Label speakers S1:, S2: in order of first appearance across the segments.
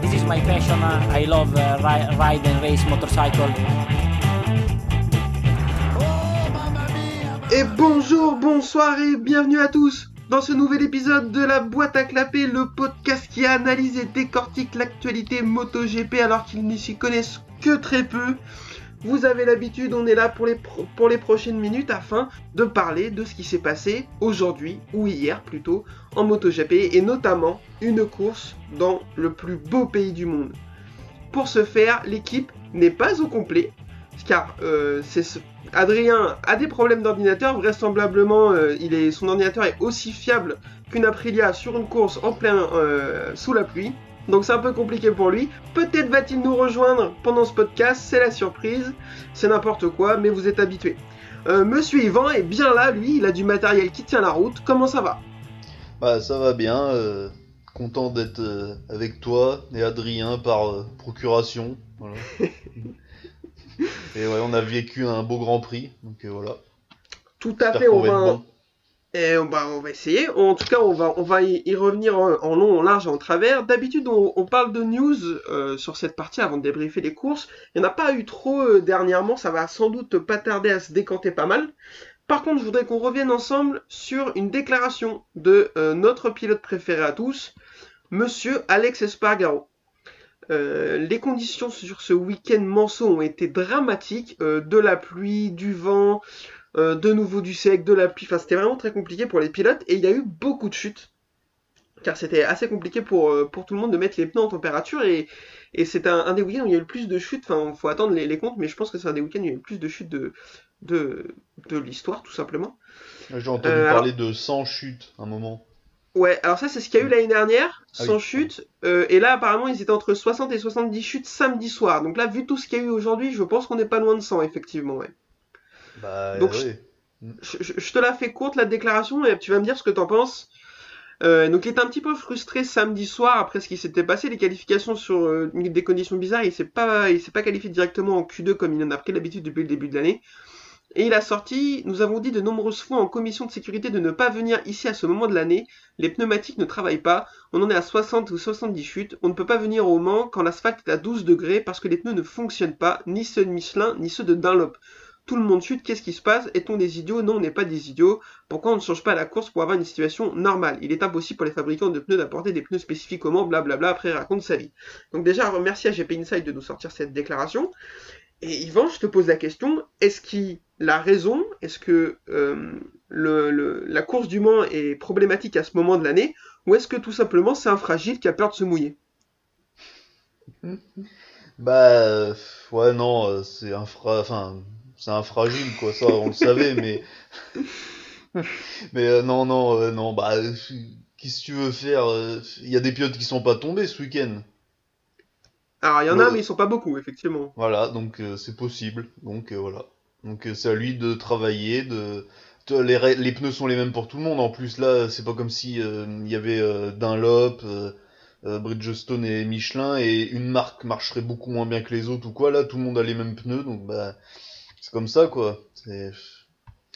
S1: this is my passion. I love uh, ri- ride and race motorcycle.
S2: Et bonjour, bonsoir et bienvenue à tous dans ce nouvel épisode de la boîte à clapper, le podcast qui analyse et décortique l'actualité MotoGP alors qu'ils n'y s'y connaissent que très peu. Vous avez l'habitude, on est là pour les, prochaines minutes afin de parler de ce qui s'est passé aujourd'hui, ou hier plutôt, en MotoGP et notamment une course dans le plus beau pays du monde. Pour ce faire, l'équipe n'est pas au complet, car euh, Adrien a des problèmes d'ordinateur, vraisemblablement euh, son ordinateur est aussi fiable qu'une Aprilia sur une course en plein euh, sous la pluie. Donc c'est un peu compliqué pour lui. Peut-être va-t-il nous rejoindre pendant ce podcast, c'est la surprise, c'est n'importe quoi, mais vous êtes habitués. Euh, Monsieur Yvan est bien là, lui, il a du matériel qui tient la route. Comment ça va?
S3: Bah ça va bien, euh, content d'être euh, avec toi et Adrien par procuration. Voilà. et ouais, on a vécu un beau Grand Prix, donc voilà.
S2: Tout à fait, on
S3: va être
S2: va,
S3: bon.
S2: On va, essayer. En tout cas, on va, y, revenir en, long, en large et en travers. D'habitude, on, parle de news euh, sur cette partie avant de débriefer les courses. Il n'y en a pas eu trop euh, dernièrement. Ça va sans doute pas tarder à se décanter pas mal. Par contre, je voudrais qu'on revienne ensemble sur une déclaration de euh, notre pilote préféré à tous, Monsieur Alex Espargaro. Les conditions sur ce week-end manceau ont été dramatiques. De la pluie, du vent, euh, de nouveau du sec, de la pluie. Enfin, c'était vraiment très compliqué pour les pilotes et il y a eu beaucoup de chutes. Car c'était assez compliqué pour, euh, pour tout le monde de mettre les pneus en température et, et c'est un, un des week-ends où il y a eu le plus de chutes. Enfin, faut attendre les, les comptes, mais je pense que c'est un des week-ends où il y a eu le plus de chutes de, de, de l'histoire, tout simplement.
S3: J'ai entendu
S2: Euh,
S3: parler de 100 chutes un moment.
S2: Ouais, alors ça, c'est ce qu'il y a eu l'année dernière,
S3: Ah
S2: sans
S3: oui.
S2: chutes. euh, et là, apparemment, ils étaient entre 60 et 70 chutes samedi soir. Donc là, vu tout ce qu'il y a eu aujourd'hui, je pense qu'on n'est pas loin de 100, effectivement, ouais.
S3: Bah
S2: Donc, je, je- je te la fais courte la déclaration et tu vas me dire ce que t'en penses. Euh, donc il était un petit peu frustré samedi soir après ce qui s'était passé, les qualifications sur euh, des conditions bizarres, il s'est pas, il s'est pas qualifié directement en Q2 comme il en a pris l'habitude depuis le début de l'année. Et il a sorti, nous avons dit de nombreuses fois en commission de sécurité de ne pas venir ici à ce moment de l'année, les pneumatiques ne travaillent pas, on en est à 60 ou 70 chutes, on ne peut pas venir au Mans quand l'asphalte est à 12 degrés parce que les pneus ne fonctionnent pas, ni ceux de Michelin, ni ceux de Dunlop. Tout le monde chute, qu'est-ce qui se passe? Est-on des idiots? Non, on n'est pas des idiots. Pourquoi on ne change pas la course pour avoir une situation normale? Il est impossible pour les fabricants de pneus d'apporter des pneus Mans, blablabla, après raconte sa vie. Donc déjà, remercie à GP Inside de nous sortir cette déclaration. Et Yvan, je te pose la question, est-ce qu'il a raison? Est-ce que euh, la course du Mans est problématique à ce moment de l'année? Ou est-ce que tout simplement c'est un fragile qui a peur de se mouiller?
S3: Bah euh, ouais non, euh, c'est un fra... c'est un fragile quoi, ça on le savait, mais mais euh, non non euh, non bah qu'est-ce que tu veux faire euh, Il y a des pilotes qui sont pas tombés ce week-end.
S2: Alors il y en a,
S3: Ouais.
S2: mais ils sont pas beaucoup, effectivement.
S3: Voilà, donc c'est possible. Donc voilà. Donc c'est à lui de travailler, de les, les pneus sont les mêmes pour tout le monde. En plus là, c'est pas comme si il y avait Dunlop, Bridgestone et Michelin et une marque marcherait beaucoup moins bien que les autres ou quoi. Là, tout le monde a les mêmes pneus, donc bah c'est comme ça quoi.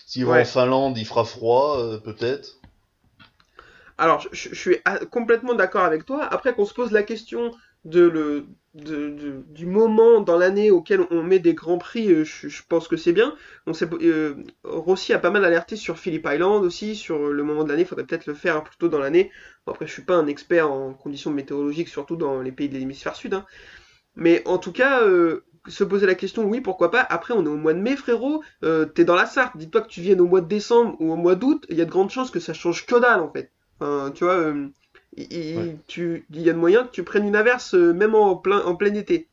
S3: S'il va en Finlande, il fera froid euh, peut-être.
S2: Alors, je, suis complètement d'accord avec toi. Après qu'on se pose la question de le, de- de- du moment dans l'année auquel on met des grands prix, euh, je, je pense que c'est bien. On euh, Rossi a pas mal alerté sur Phillip Island aussi, sur le moment de l'année. Il faudrait peut-être le faire plus tôt dans l'année. Bon, après, je suis pas un expert en conditions météorologiques, surtout dans les pays de l'hémisphère sud. hein. Mais en tout cas, euh, se poser la question, oui, pourquoi pas. Après, on est au mois de mai, frérot. Euh, T'es dans la Sarthe. Dis-toi que tu viennes au mois de décembre ou au mois d'août. Il y a de grandes chances que ça change que dalle, en fait. Enfin, tu vois, euh, il, il-
S3: Ouais.
S2: tu, il y a de moyens que tu prennes une averse euh, même en plein, en plein été.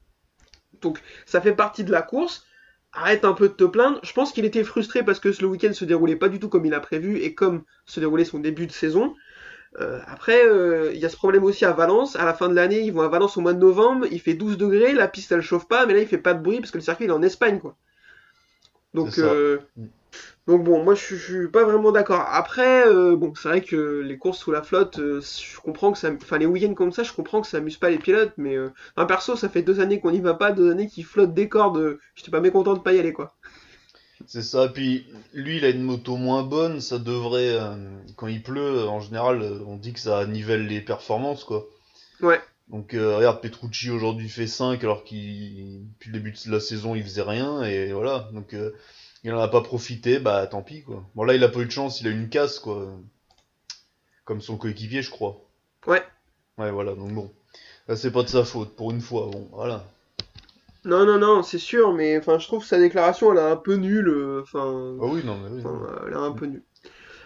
S2: Donc, ça fait partie de la course. Arrête un peu de te plaindre. Je pense qu'il était frustré parce que le week-end se déroulait pas du tout comme il a prévu et comme se déroulait son début de saison. Euh, après, euh, il y a ce problème aussi à Valence. À la fin de l'année, ils vont à Valence au mois de novembre. Il fait 12 degrés, la piste elle chauffe pas, mais là il fait pas de bruit parce que le circuit il est en Espagne quoi. Donc, euh,
S3: Mm.
S2: donc bon, moi je, suis- je suis pas vraiment d'accord. Après, bon, c'est vrai que les courses sous la flotte, je comprends que ça, enfin les week-ends comme ça, je comprends que ça amuse pas les pilotes, mais un perso, ça fait deux années qu'on n'y va pas, deux années qu'il flotte des cordes. J'étais pas mécontent de pas y aller quoi.
S3: C'est ça, puis lui il a une moto moins bonne, ça devrait, euh, quand il pleut, en général, euh, on dit que ça nivelle les performances, quoi.
S2: Ouais.
S3: Donc euh, regarde, Petrucci aujourd'hui fait 5 alors qu'il depuis le début de la saison il faisait rien et voilà. Donc euh, il en a pas profité, bah tant pis quoi. Bon là il a pas eu de chance, il a eu une casse quoi. Comme son coéquipier je crois.
S2: Ouais.
S3: Ouais voilà, donc bon. Là c'est pas de sa faute pour une fois, bon voilà.
S2: Non, non, non, c'est sûr, mais enfin, je trouve que sa déclaration, elle est un peu nulle. euh, Enfin,
S3: Ah oui non mais oui.
S2: elle est un peu nulle.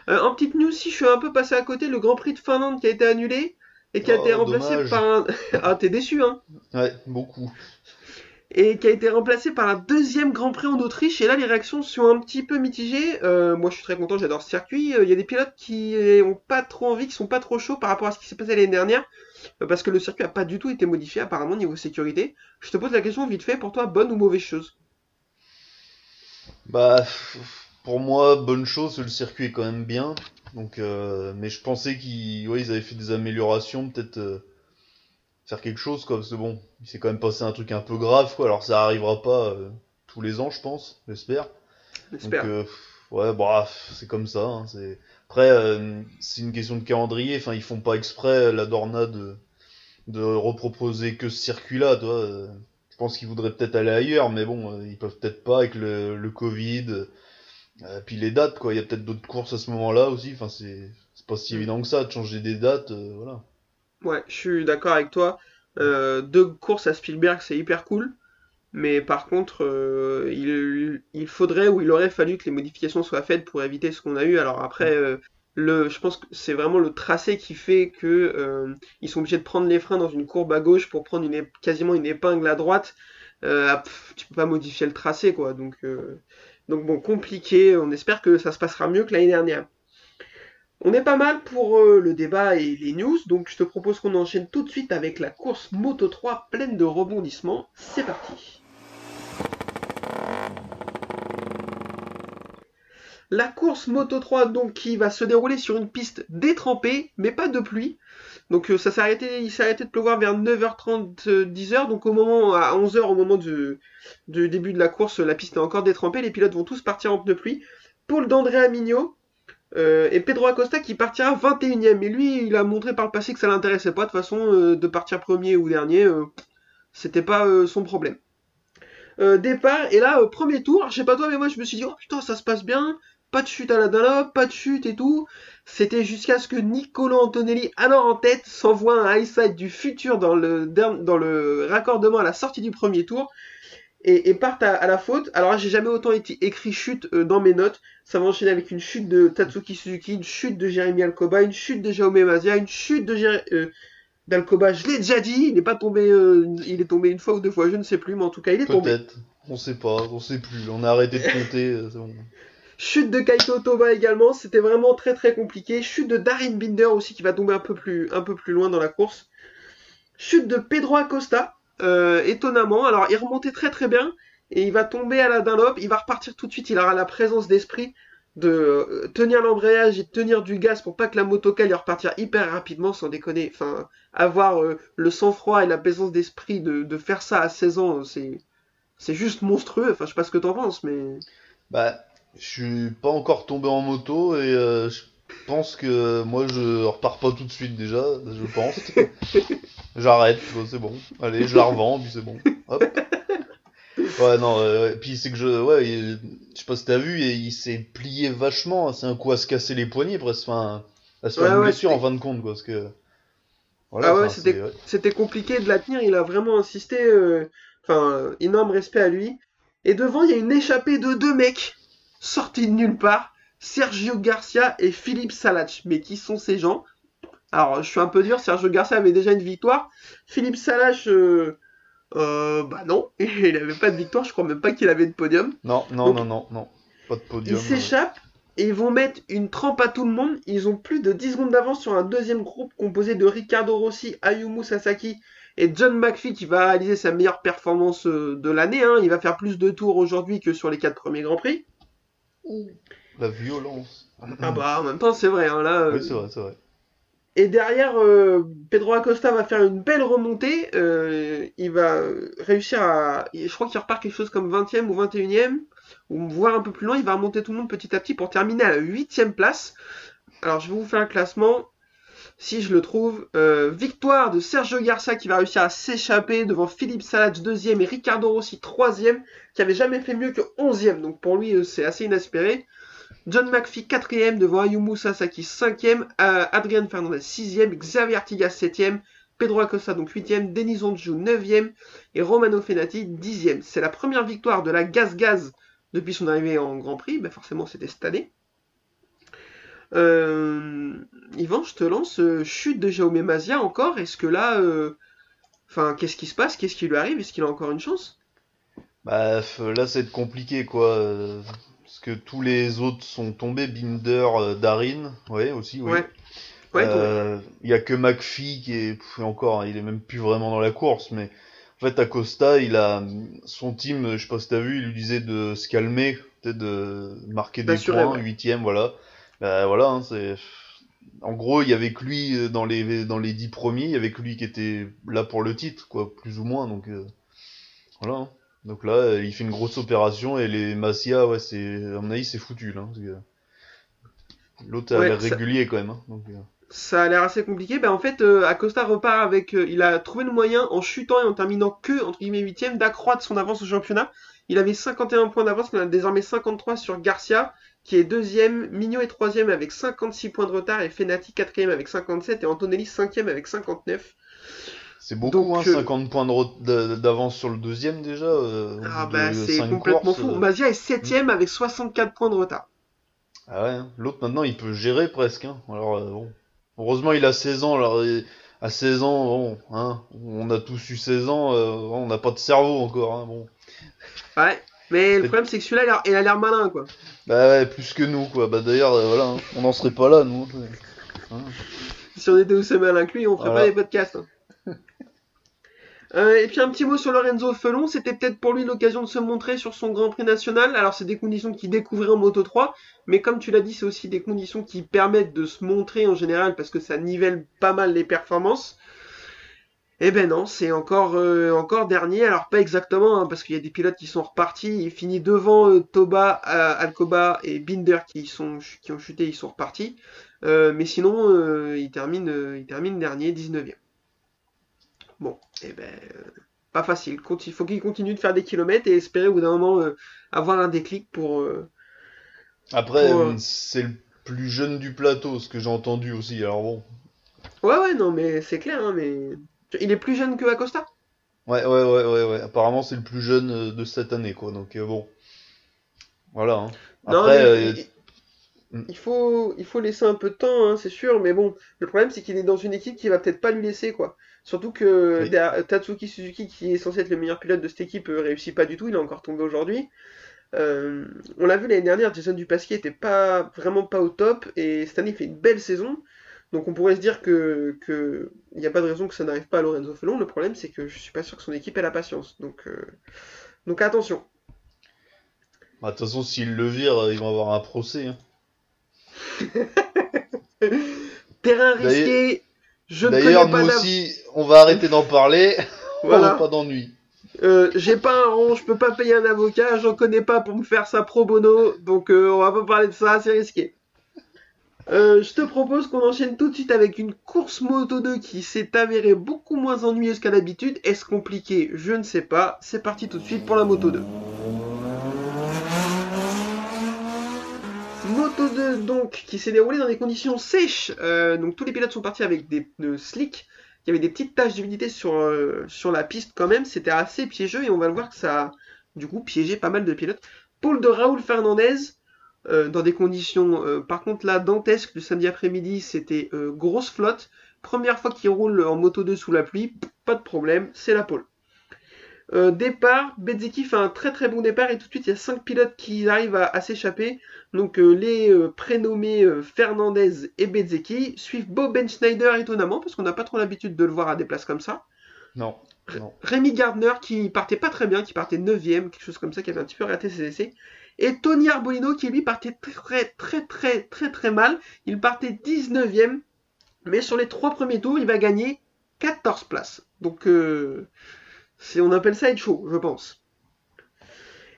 S2: Euh, en petite news, si je suis un peu passé à côté, le Grand Prix de Finlande qui a été annulé et qui a
S3: Oh,
S2: été remplacé
S3: dommage.
S2: par un. ah, t'es déçu, hein
S3: Ouais, beaucoup.
S2: et qui a été remplacé par un deuxième Grand Prix en Autriche. Et là, les réactions sont un petit peu mitigées. Euh, moi, je suis très content, j'adore ce circuit. Euh, Il y a des pilotes qui ont pas trop envie, qui sont pas trop chauds par rapport à ce qui s'est passé l'année dernière, euh, parce que le circuit a pas du tout été modifié apparemment niveau sécurité. Je te pose la question vite fait, pour toi, bonne ou mauvaise chose?
S3: Bah, pour moi, bonne chose, le circuit est quand même bien. Donc, euh, mais je pensais qu'ils ouais, ils avaient fait des améliorations, peut-être euh, faire quelque chose, quoi. Parce que bon, il s'est quand même passé un truc un peu grave, quoi. Alors, ça arrivera pas euh, tous les ans, je pense, j'espère.
S2: J'espère.
S3: euh, ouais, bref, c'est comme ça. hein, c'est... Après, euh, c'est une question de calendrier. Enfin, ils font pas exprès, la Dorna, de, de reproposer que ce circuit-là, toi. euh, je pense qu'ils voudraient peut-être aller ailleurs, mais bon, euh, ils peuvent peut-être pas avec le, le Covid. Euh, puis les dates, quoi. Il y a peut-être d'autres courses à ce moment-là aussi. Enfin, c'est, pas si
S2: Mm.
S3: évident que ça de changer des dates. euh, voilà.
S2: Ouais, je suis d'accord avec toi. Euh, deux courses à Spielberg, c'est hyper cool. Mais par contre, euh, il, il faudrait ou il aurait fallu que les modifications soient faites pour éviter ce qu'on a eu. Alors après, euh, le, je pense que c'est vraiment le tracé qui fait que euh, ils sont obligés de prendre les freins dans une courbe à gauche pour prendre une, quasiment une épingle à droite. Ah, pff, tu peux pas modifier le tracé, quoi. Donc, euh, donc bon, compliqué. On espère que ça se passera mieux que l'année dernière. On est pas mal pour euh, le débat et les news, donc je te propose qu'on enchaîne tout de suite avec la course Moto 3 pleine de rebondissements. C'est parti. La course Moto 3 donc qui va se dérouler sur une piste détrempée, mais pas de pluie. Donc euh, ça s'est arrêté, il s'est arrêté de pleuvoir vers 9h30, euh, 10h. Donc au moment à 11h au moment du, début de la course, la piste est encore détrempée. Les pilotes vont tous partir en pneus pluie. Paul d'Andrea Mignot euh, et Pedro Acosta qui partira 21ème. Et lui, il a montré par le passé que ça l'intéressait pas de toute façon euh, de partir premier ou dernier. C'était pas son problème. Départ et là premier tour. Je sais pas toi, mais moi je me suis dit oh putain ça se passe bien. Pas de chute à la Dunlop, pas de chute et tout. C'était jusqu'à ce que Niccolo Antonelli, alors en tête, s'envoie un high side du futur dans le, der- dans le raccordement à la sortie du premier tour et, et partent à, à la faute. Alors j'ai jamais autant été écrit chute euh, dans mes notes. Ça va enchaîner avec une chute de Tatsuki Suzuki, une chute de Jérémy Alcoba, une chute de Jaume Mazia, une chute de Jéré- euh, d'Alcoba. Je l'ai déjà dit, il n'est pas tombé, euh, il est tombé une fois ou deux fois, je ne sais plus, mais en tout cas, il est tombé.
S3: Peut-être. On sait pas, on sait plus. On a arrêté de compter, euh, c'est bon.
S2: Chute de Kaito Toba également, c'était vraiment très très compliqué. Chute de Darin Binder aussi qui va tomber un peu plus, un peu plus loin dans la course. Chute de Pedro Acosta, euh, étonnamment. Alors il remontait très très bien et il va tomber à la Dunlop. Il va repartir tout de suite. Il aura la présence d'esprit de euh, tenir l'embrayage et de tenir du gaz pour pas que la motoca lui repartir hyper rapidement sans déconner. Enfin, avoir euh, le sang-froid et la présence d'esprit de, de faire ça à 16 ans, c'est c'est juste monstrueux. Enfin, je sais pas ce que t'en penses, mais
S3: Bah, je suis pas encore tombé en moto et euh, je pense que moi je repars pas tout de suite déjà, je pense. J'arrête, c'est bon. Allez, je la revends, puis c'est bon. Hop. Ouais, non, euh, ouais. puis c'est que je. Ouais, il- je sais pas si t'as vu, il, il s'est plié vachement. C'est un coup à se casser les poignets presque. Enfin, à se faire
S2: Ouais,
S3: une blessure en fin de compte, quoi. Parce que. Voilà,
S2: Ah ouais,
S3: enfin,
S2: c'était- compliqué de la tenir, il a vraiment insisté, euh, enfin, euh, énorme respect à lui. Et devant, il y a une échappée de deux mecs, sortis de nulle part, Sergio Garcia et Philippe Salach. Mais qui sont ces gens? Alors, je suis un peu dur, Sergio Garcia avait déjà une victoire. Philippe Salach, euh, euh, bah non, il avait pas de victoire, je crois même pas qu'il avait de podium.
S3: Non, non,
S2: Donc,
S3: non, non, non. Pas de podium.
S2: Ils s'échappent et ils vont mettre une trempe à tout le monde. Ils ont plus de 10 secondes d'avance sur un deuxième groupe composé de Ricardo Rossi, Ayumu Sasaki et John McPhee qui va réaliser sa meilleure performance euh, de l'année. hein. Il va faire plus de tours aujourd'hui que sur les quatre premiers Grands Prix.
S3: La violence.
S2: Ah bah en même temps c'est vrai. hein, là, euh,
S3: Oui, c'est vrai, c'est vrai.
S2: Et derrière, euh, Pedro Acosta va faire une belle remontée. euh, il va réussir à. Je crois qu'il repart quelque chose comme 20e ou 21e, ou voire un peu plus loin. Il va remonter tout le monde petit à petit pour terminer à la 8e place. Alors, je vais vous faire un classement. Si je le trouve. Euh, victoire de Sergio Garcia qui va réussir à s'échapper devant Philippe Salage deuxième et Ricardo Rossi troisième, qui avait jamais fait mieux que onzième. Donc pour lui, euh, c'est assez inespéré. John McPhee quatrième devant Ayumu Sasaki cinquième, euh, Adrian Fernandez sixième, Xavier Artigas septième, Pedro Acosta donc huitième, Denis Onju neuvième et Romano Fenati dixième. C'est la première victoire de la Gaz Gaz depuis son arrivée en Grand Prix. Ben forcément, c'était cette année. Euh, Yvan, je te lance euh, chute de Jaume Mazia encore. Est-ce que là, euh, enfin, qu'est-ce qui se passe? Qu'est-ce qui lui arrive? Est-ce qu'il a encore une chance?
S3: Bah là, c'est compliqué quoi. Parce que tous les autres sont tombés. Binder, Darin, ouais, aussi, oui.
S2: Ouais.
S3: Il y a que McPhee qui est encore, hein, il est même plus vraiment dans la course, mais en fait, Acosta, il a son team, je sais pas si t'as vu, il lui disait de se calmer, peut-être de marquer des points, huitième, voilà. Bah, voilà, hein, c'est. En gros, il y avait que lui euh, dans les dans les dix premiers, il y avait que lui qui était là pour le titre, quoi, plus ou moins. Donc euh, voilà. Hein. Donc là, euh, il fait une grosse opération et les Masia, ouais, c'est à mon avis, c'est foutu là. L'autre a l'air régulier quand même. Hein, donc,
S2: ça a l'air assez compliqué. Ben, en fait, Acosta repart avec. il a trouvé le moyen, en chutant et en terminant que, entre guillemets, 8 d'accroître son avance au championnat. Il avait 51 points d'avance, il en a désormais 53 sur Garcia qui est deuxième, Mignot est troisième avec 56 points de retard et Fenati quatrième avec 57 et Antonelli cinquième avec 59.
S3: C'est beaucoup, hein, 50 points d'avance sur le deuxième déjà. Euh,
S2: ah bah c'est complètement fou. Euh. Mazia est septième avec 64 points de retard.
S3: Ah ouais, hein. l'autre maintenant il peut gérer presque. Hein. Alors euh, bon. Heureusement il a 16 ans. Alors à 16 ans, bon, hein, on a tous eu 16 ans, on n'a pas de cerveau encore. Hein, bon.
S2: Ouais. Mais le problème, c'est que celui-là, il a l'air malin, quoi.
S3: Bah ouais, plus que nous, quoi. Bah d'ailleurs, euh, voilà, hein. on n'en serait pas là, nous.
S2: Hein. Si on était aussi malin que lui, on ferait pas les podcasts. Hein. Euh, et puis un petit mot sur Lorenzo Felon, c'était peut-être pour lui l'occasion de se montrer sur son Grand Prix national. Alors c'est des conditions qu'il découvrait en Moto 3, mais comme tu l'as dit, c'est aussi des conditions qui permettent de se montrer en général parce que ça nivelle pas mal les performances. Eh ben non, c'est encore, euh, encore dernier. Alors pas exactement, hein, parce qu'il y a des pilotes qui sont repartis. Il finit devant euh, Toba, euh, Alcoba et Binder qui, sont, qui ont chuté, ils sont repartis. mais sinon, il, termine, il termine dernier, 19ème. Bon, eh ben, pas facile. Il faut qu'il continue de faire des kilomètres et espérer au bout d'un moment avoir un déclic pour...
S3: Après, c'est le plus jeune du plateau, ce que j'ai entendu aussi, alors bon.
S2: Ouais, ouais, non, mais c'est clair, hein, mais... Il est plus jeune que Acosta?
S3: Ouais, ouais, ouais, ouais, ouais. Apparemment, c'est le plus jeune euh, de cette année, quoi. Donc, euh, bon. Voilà. Hein. Après,
S2: euh, il, faut, il faut laisser un peu de temps, hein, c'est sûr. Mais bon, le problème, c'est qu'il est dans une équipe qui va peut-être pas lui laisser, quoi. Surtout que Tatsuki Suzuki, qui est censé être le meilleur pilote de cette équipe, réussit pas du tout. Il est encore tombé aujourd'hui. on l'a vu l'année dernière, Jason Dupasquier était pas vraiment pas au top et cette année il fait une belle saison. Donc on pourrait se dire que il n'y a pas de raison que ça n'arrive pas à Lorenzo Felon. Le problème c'est que je suis pas sûr que son équipe ait la patience. Donc euh, donc attention.
S3: Bah, de toute façon, s'ils le virent, ils vont avoir un procès. Hein.
S2: Terrain risqué. Je
S3: ne D'ailleurs, nous aussi, on va arrêter d'en parler. Voilà. pas d'ennui.
S2: Euh, j'ai pas un rond, je peux pas payer un avocat, j'en connais pas pour me faire ça pro bono, donc euh, on va pas parler de ça, c'est risqué. Euh, je te propose qu'on enchaîne tout de suite avec une course Moto 2 qui s'est avérée beaucoup moins ennuyeuse qu'à l'habitude. Est-ce compliqué? Je ne sais pas. C'est parti tout de suite pour la Moto 2. Moto 2 donc qui s'est déroulée dans des conditions sèches. Euh, donc tous les pilotes sont partis avec des pneus slick. Il y avait des petites taches d'humidité sur, euh, sur la piste quand même. C'était assez piégeux et on va le voir que ça a du coup piégé pas mal de pilotes. Pôle de Raoul Fernandez. Euh, dans des conditions, euh, par contre là, dantesques, le samedi après-midi, c'était euh, grosse flotte. Première fois qu'il roule en moto 2 sous la pluie, pas de problème, c'est la pole. départ, Bezeki fait un très très bon départ et tout de suite il y a 5 pilotes qui arrivent à, s'échapper. Donc les prénommés Fernandez et Bezeki suivent Bob Ben Schneider étonnamment parce qu'on n'a pas trop l'habitude de le voir à des places comme ça.
S3: Non. non.
S2: Rémi Gardner qui partait pas très bien, qui partait 9ème, quelque chose comme ça, qui avait un petit peu raté ses essais. Et Tony Arbolino qui lui partait très très très très très mal. Il partait 19ème. Mais sur les trois premiers tours, il va gagner 14 places. Donc euh, on appelle ça être chaud, je pense.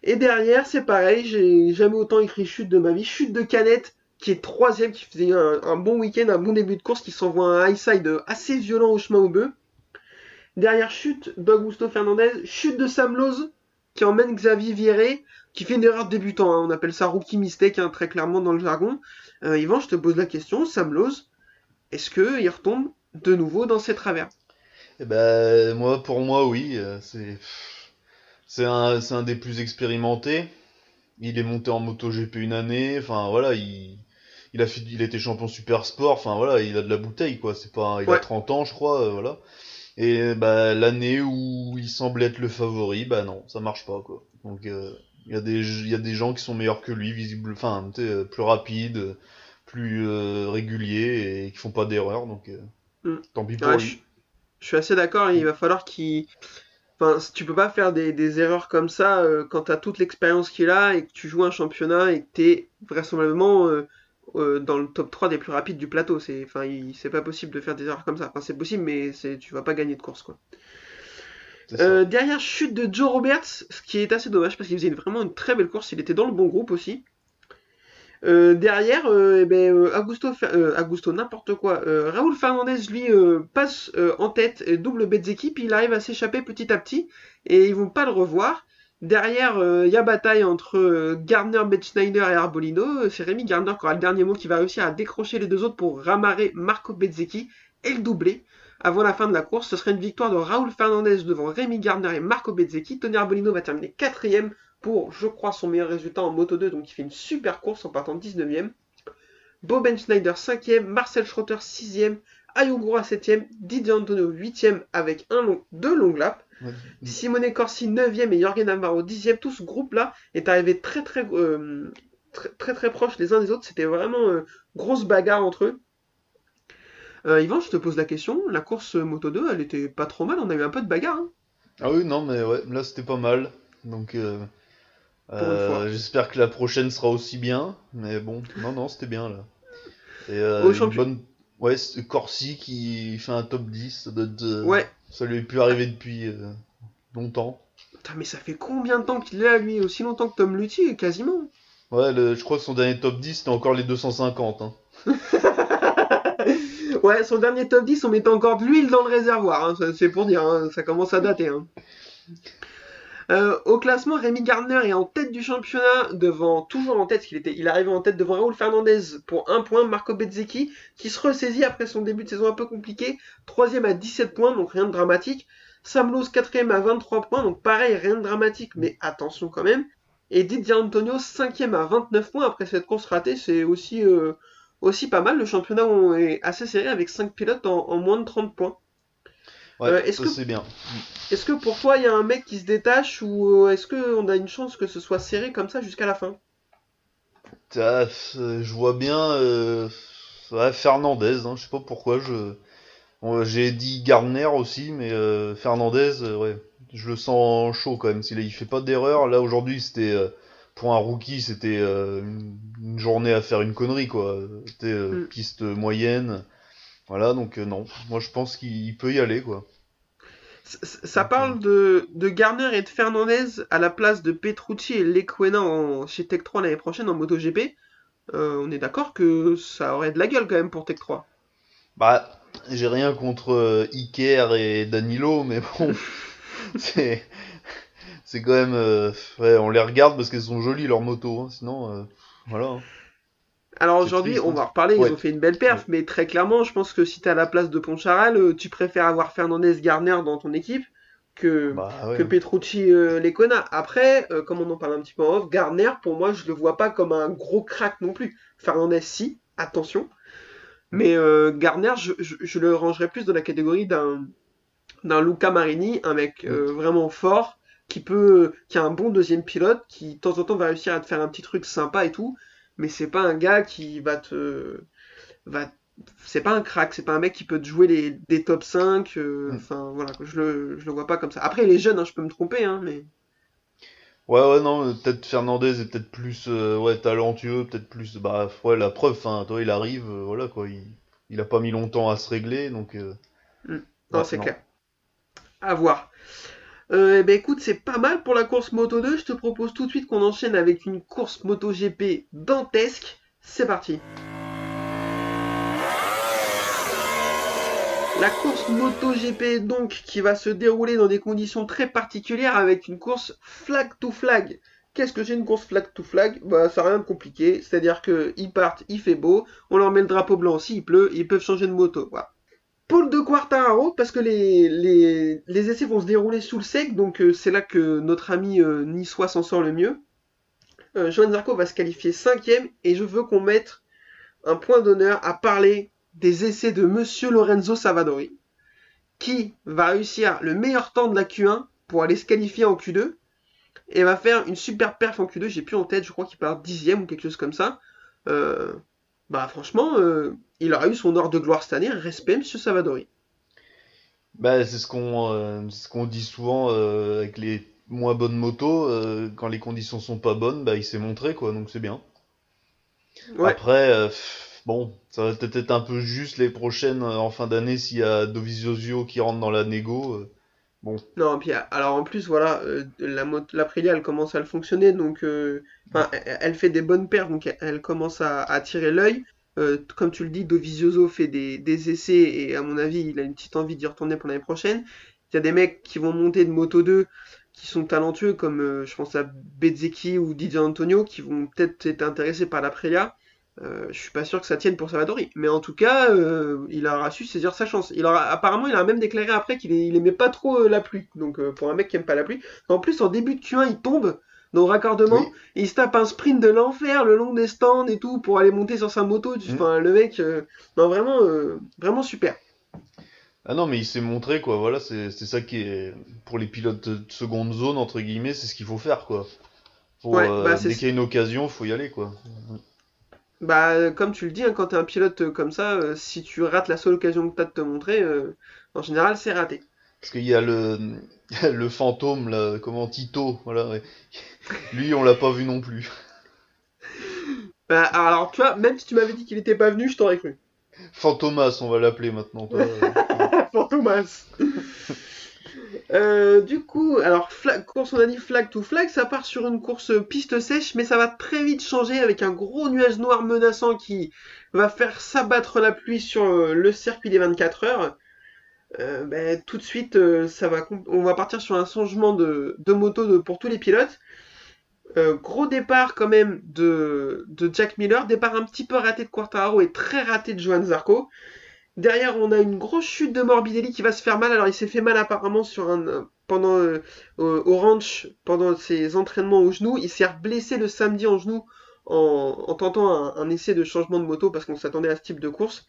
S2: Et derrière, c'est pareil, j'ai jamais autant écrit chute de ma vie. Chute de canette qui est troisième, qui faisait un, bon week-end, un bon début de course, qui s'envoie un high side assez violent au chemin au bœuf. Derrière chute d'Augusto Fernandez, chute de Sam Lowe, qui emmène Xavier Vieré, qui fait une erreur de débutant. Hein. On appelle ça rookie mistake, hein, très clairement dans le jargon. Euh, Yvan, je te pose la question, Sam Lowe, est-ce qu'il retombe de nouveau dans ses travers?
S3: Eh ben, moi, pour moi, oui. Euh, c'est c'est un, un des plus expérimentés. Il est monté en moto GP une année. Enfin, voilà, il, il a fait, il était champion super sport. Enfin, voilà, il a de la bouteille, quoi. C'est pas, il a 30 ans, je crois, euh, voilà. Et bah, l'année où il semble être le favori, bah non, ça marche pas, quoi. Donc, euh, il y a des, il y a des gens qui sont meilleurs que lui, visible, enfin, plus rapides, plus réguliers et qui font pas d'erreur. Donc, mm. tant pis pour lui
S2: je suis assez d'accord, il va falloir qu'il. Enfin, tu peux pas faire des, erreurs comme ça euh, quand tu as toute l'expérience qu'il a et que tu joues un championnat et que tu es vraisemblablement euh, euh, dans le top 3 des plus rapides du plateau. C'est enfin, c'est pas possible de faire des erreurs comme ça. Enfin, c'est possible, mais c'est, tu vas pas gagner de course. quoi. Derrière chute de Joe Roberts, ce qui est assez dommage parce qu'il faisait vraiment une très belle course. Il était dans le bon groupe aussi. Euh, derrière, euh, eh ben, euh, Augusto, n'importe quoi. Raoul Fernandez, lui, passe en tête, et double Bezzeki, puis il arrive à s'échapper petit à petit, et ils vont pas le revoir. Derrière, il y a bataille entre Gardner, Betschneider et Arbolino. C'est Rémi Gardner qui aura le dernier mot, qui va réussir à décrocher les deux autres pour ramarrer Marco Bezzeki et le doubler. Avant la fin de la course, ce serait une victoire de Raoul Fernandez devant Rémi Gardner et Marco Bezzeki. Tony Arbolino va terminer quatrième pour, je crois, son meilleur résultat en Moto 2, donc il fait une super course en partant 19ème. Boben Schneider 5ème, Marcel Schrotter 6ème, Ayogura 7ème, Didier Antonio 8ème avec un long, deux longues laps. Simone Corsi 9ème et Jorgen Navarro 10ème. Tout ce groupe-là est arrivé très très, euh, très très très proche les uns des autres. C'était vraiment euh, grosse bagarre entre eux. Euh, Yvan, je te pose la question. La course Moto 2, elle était pas trop mal. On a eu un peu de bagarre. Hein.
S3: ah oui, non, mais ouais, là c'était pas mal. Donc, euh, j'espère que la prochaine sera aussi bien, mais bon, non, non, c'était bien là. Et euh, une bonne... Ouais, Corsi qui fait un top 10, ça, ouais. ça lui est plus arrivé depuis euh, longtemps.
S2: Putain, mais ça fait combien de temps qu'il est là, lui? Aussi longtemps que Tom Lutti, quasiment
S3: Ouais, je crois que son dernier top 10, c'était encore les 250. Hein.
S2: ouais, son dernier top 10, on mettait encore de l'huile dans le réservoir, hein, c'est pour dire, hein, ça commence à dater. Hein. Euh, au classement, Rémi Gardner est en tête du championnat, devant toujours en tête, qu'il était, il arrive en tête devant Raoul Fernandez pour un point, Marco Bezzecchi, qui se ressaisit après son début de saison un peu compliqué, troisième à 17 points, donc rien de dramatique. Sam Lowe, quatrième à 23 points, donc pareil, rien de dramatique, mais attention quand même. Et Didier Antonio, cinquième à 29 points après cette course ratée, c'est aussi, euh, aussi pas mal. Le championnat est assez serré avec 5 pilotes en moins de 30 points.
S3: Ouais, euh, est-ce que c'est bien.
S2: Est-ce que pour toi il y a un mec qui se détache ou euh, est-ce qu'on a une chance que ce soit serré comme ça jusqu'à la fin?
S3: Je vois bien euh, Fernandez, hein, je sais pas pourquoi je j'ai dit Gardner aussi, mais Fernandez, ouais, je le sens chaud quand même. S'il il fait pas d'erreur, là aujourd'hui c'était pour un rookie, c'était une, journée à faire une connerie quoi. C'était mm. piste moyenne. Voilà, donc euh, non. Moi, je pense qu'il peut y aller, quoi.
S2: Ça, parle de, de, Garner et de Fernandez à la place de Petrucci et Lequena chez Tech 3 l'année prochaine en MotoGP. Euh, on est d'accord que ça aurait de la gueule quand même pour Tech 3.
S3: Bah, j'ai rien contre euh, Iker et Danilo, mais bon, c'est c'est quand même, ouais, on les regarde parce qu'elles sont jolies leurs motos, hein. sinon, voilà. Hein.
S2: Alors aujourd'hui, on va reparler, ils ont fait une belle perf, mais très clairement, je pense que si à la place de Poncharal, euh, tu préfères avoir Fernandez Garner dans ton équipe que, bah, que Petrucci euh, Lecona. Après, euh, comme on en parle un petit peu en off, Garner, pour moi, je le vois pas comme un gros crack non plus. Fernandez, si, attention. Mais Garner, je, le rangerais plus dans la catégorie d'un d'un Luca Marini, un mec vraiment fort, qui peut, qui a un bon deuxième pilote, qui de temps en temps va réussir à te faire un petit truc sympa et tout mais c'est pas un gars qui va te. Va... C'est pas un crack, c'est pas un mec qui peut te jouer les, des top 5. Euh, mm. Enfin, voilà, je le, je le vois pas comme ça. Après, il est jeune, hein, je peux me tromper, hein, mais.
S3: Ouais, ouais, non, peut-être Fernandez est peut-être plus euh, ouais, talentueux, peut-être plus. Bah, ouais, la preuve, hein, toi, il arrive, euh, voilà, quoi. Il, il a pas mis longtemps à se régler, donc.
S2: Mm. Non, c'est clair. À voir. Euh, eh ben écoute, c'est pas mal pour la course Moto 2. Je te propose tout de suite qu'on enchaîne avec une course Moto GP dantesque. c'est parti. La course MotoGP donc qui va se dérouler dans des conditions très particulières avec une course flag to flag. Qu'est-ce que c'est une course flag to flag? Bah ça rien de compliqué, c'est-à-dire qu'ils partent, il fait beau, on leur met le drapeau blanc s'il pleut, ils peuvent changer de moto. Voilà. Pôle de Quartararo, parce que les, essais vont se dérouler sous le sec, donc euh, c'est là que notre ami euh, niçois s'en sort le mieux. Euh, Joan Zarco va se qualifier cinquième, et je veux qu'on mette un point d'honneur à parler des essais de Monsieur Lorenzo Savadori, qui va réussir le meilleur temps de la Q1 pour aller se qualifier en Q2, et va faire une super perf en Q2, j'ai plus en tête, je crois qu'il part dixième ou quelque chose comme ça. Euh, bah franchement, euh, il aura eu son ordre de gloire cette année, respect Monsieur Savadori.
S3: Bah c'est ce qu'on euh, ce qu'on dit souvent euh, avec les moins bonnes motos, quand les conditions sont pas bonnes, bah il s'est montré quoi, donc c'est bien.
S2: Ouais.
S3: Après, pff, bon, ça va peut-être être un peu juste les prochaines en fin d'année s'il y a Dovizioso qui rentre dans la négo. Bon,
S2: Non, puis alors en plus, voilà, euh, la moto, l'Aprilia, elle commence à le fonctionner, donc euh, enfin, elle, elle fait des bonnes paires, donc elle, elle commence à, à attirer l'œil. Euh, comme tu le dis, Dovizioso fait des, des essais et à mon avis, il a une petite envie d'y retourner pour l'année prochaine. Il y a des mecs qui vont monter de Moto 2 qui sont talentueux, comme euh, je pense à Bezzecchi ou Didier Antonio, qui vont peut-être être intéressés par l'Aprilia. Euh, je suis pas sûr que ça tienne pour Salvadori, mais en tout cas, euh, il aura su saisir sa chance. Il aura, apparemment, il a même déclaré après qu'il il aimait pas trop euh, la pluie. Donc, euh, pour un mec qui aime pas la pluie. En plus, en début de Q1, il tombe dans le raccordement,
S3: Oui.
S2: et il se tape un sprint de l'enfer le long des stands et tout pour aller monter sur sa moto.
S3: Mm.
S2: Enfin, le mec, euh, non, vraiment, vraiment super.
S3: ah non mais il s'est montré quoi, voilà, c'est ça qui est pour les pilotes de seconde zone entre guillemets, c'est ce qu'il faut faire quoi. Faut,
S2: Ouais, bah, c'est-
S3: dès qu'il y a une occasion, faut y aller quoi.
S2: Bah, comme tu le dis, hein, quand t'es un pilote euh, comme ça, euh, si tu rates la seule occasion que t'as de te montrer, euh, en général, c'est raté.
S3: Parce qu'il y a le le fantôme là, comment Tito, voilà. ouais. Lui on l'a pas vu non plus.
S2: Bah, alors, tu vois, même si tu m'avais dit qu'il était pas venu, je t'aurais cru.
S3: Fantomas, on va l'appeler maintenant. toi.
S2: Fantomas. Euh, du coup, alors, flag, course, on a dit flag to flag, ça part sur une course piste sèche, mais ça va très vite changer avec un gros nuage noir menaçant qui va faire s'abattre la pluie sur euh, le circuit des 24 heures. Euh, ben, tout de suite, euh, on va partir sur un changement de, moto pour tous les pilotes. Euh, gros départ quand même de, Jack Miller, départ un petit peu raté de Quartararo et très raté de Johan Zarco. Derrière, on a une grosse chute de Morbidelli qui va se faire mal. Alors, il s'est fait mal apparemment euh, pendant euh, au au ranch pendant ses entraînements au genou. Il s'est blessé le samedi en genou en, en tentant un, essai de changement de moto parce qu'on s'attendait à ce type de course.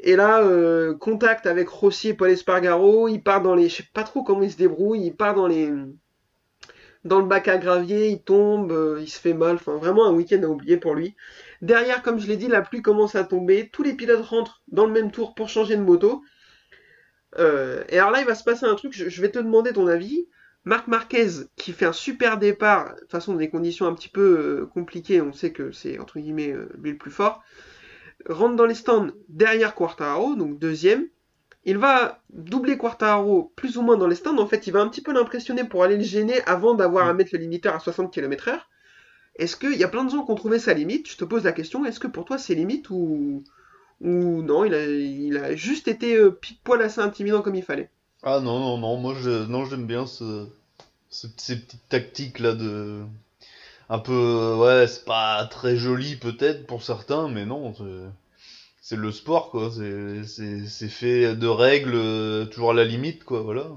S2: Et là, euh, contact avec Rossi et Paul Espargaro. Il part dans les, je sais pas trop comment il se débrouille. Il part dans les dans le bac à gravier, il tombe, euh, il se fait mal. Enfin, vraiment un week-end à oublier pour lui. Derrière, comme je l'ai dit, la pluie commence à tomber. Tous les pilotes rentrent dans le même tour pour changer de moto. Euh, et alors là, il va se passer un truc. Je, vais te demander ton avis. Marc Marquez, qui fait un super départ, de toute façon, dans des conditions un petit peu euh, compliquées, on sait que c'est entre guillemets euh, lui le plus fort, rentre dans les stands derrière Quartararo, donc deuxième. Il va doubler Quartararo plus ou moins dans les stands. En fait, il va un petit peu l'impressionner pour aller le gêner avant d'avoir à mettre le limiteur à 60 km/h. Est-ce qu'il y a plein de gens qui ont trouvé sa limite Je te pose la question, est-ce que pour toi c'est limite ou, non il a, juste été euh, pile poil assez intimidant comme il fallait?
S3: Ah non, non, non, moi non, j'aime bien ce, ce- ces petites tactiques là de. Un peu. euh, Ouais, c'est pas très joli peut-être pour certains, mais non, c'est- le sport quoi, c'est fait de règles, euh, toujours à la limite quoi, voilà.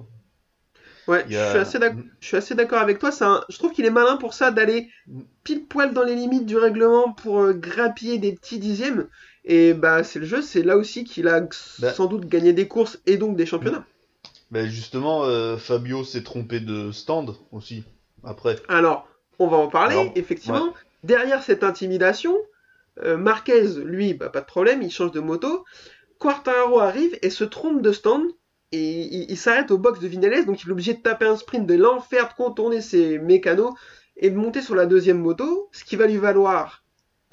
S2: Ouais,
S3: y
S2: je suis assez d'ac- je suis assez d'accord avec toi. Un- Je trouve qu'il est malin pour ça d'aller pile poil dans les limites du règlement pour euh, grappiller des petits dixièmes. Et bah c'est le jeu, c'est là aussi qu'il a
S3: Bah.
S2: sans doute gagné des courses et donc des championnats.
S3: Ben justement, euh, Fabio s'est trompé de stand aussi, après.
S2: Alors, on va en parler,
S3: Alors,
S2: effectivement. Derrière cette intimidation, euh, Marquez, lui, bah, pas de problème, il change de moto. Quartararo arrive et se trompe de stand. Et il, s'arrête au box de Vinales, donc il est obligé de taper un sprint, de l'enfer, de contourner ses mécanos et de monter sur la deuxième moto, ce qui va lui valoir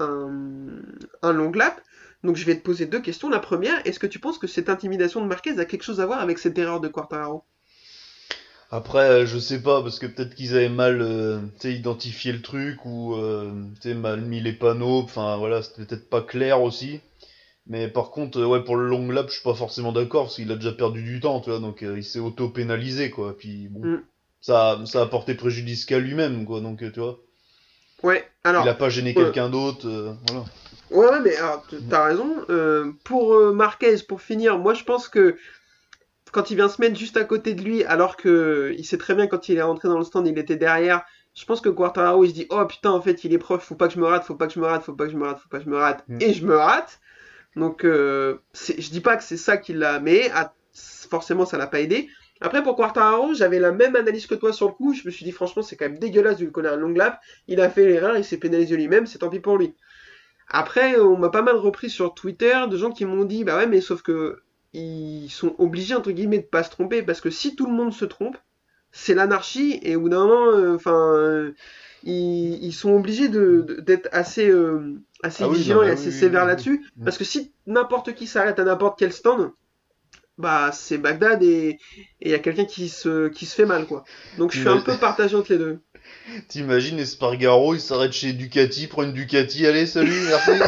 S2: un, long lap. Donc je vais te poser deux questions. La première, est-ce que tu penses que cette intimidation de Marquez a quelque chose à voir avec cette erreur de Quartararo?
S3: Après, euh, je sais pas, parce que peut-être qu'ils avaient mal euh, identifié le truc ou euh, mal mis les panneaux. Enfin voilà, c'était peut-être pas clair aussi. Mais par contre, euh, ouais, pour le long lap, je suis pas forcément d'accord parce qu'il a déjà perdu du temps, tu vois, donc euh, il s'est auto-pénalisé, quoi. Puis bon,
S2: Mm.
S3: ça, ça a porté préjudice qu'à lui-même, quoi. Donc euh, tu vois,
S2: Ouais, alors.
S3: il a pas gêné
S2: ouais.
S3: quelqu'un d'autre, euh, voilà.
S2: Ouais, ouais, mais alors, t'as raison. Euh, pour Marquez, pour finir, moi je pense que quand il vient se mettre juste à côté de lui, alors que il sait très bien quand il est rentré dans le stand, il était derrière. Je pense que Quartararo il se dit oh putain en fait il est proche, faut pas que je me rate, faut pas que je me rate, faut pas que je me rate, faut pas que je me rate,
S3: Mm.
S2: et je me rate. Donc euh, je dis pas que c'est ça qui l'a, mais forcément ça l'a pas aidé. Après pour Quartararo, j'avais la même analyse que toi sur le coup. Je me suis dit franchement c'est quand même dégueulasse de lui coller un long lap. Il a fait l'erreur, il s'est pénalisé lui-même, c'est tant pis pour lui. Après, on m'a pas mal repris sur Twitter de gens qui m'ont dit, bah ouais, mais sauf que ils sont obligés entre guillemets de pas se tromper parce que si tout le monde se trompe, c'est l'anarchie et au bout d'un moment, euh, enfin, euh, ils, ils sont obligés d'être assez euh, assez
S3: Ah oui,
S2: vigilants et assez
S3: oui,
S2: sévères
S3: oui.
S2: là-dessus parce que si n'importe qui s'arrête à n'importe quel stand, bah c'est Bagdad et il y a quelqu'un qui se qui se fait mal quoi. Donc je suis un peu partagé entre les deux.
S3: T'imagines Espargaro, il s'arrête chez Ducati, prend une Ducati, allez, salut, merci.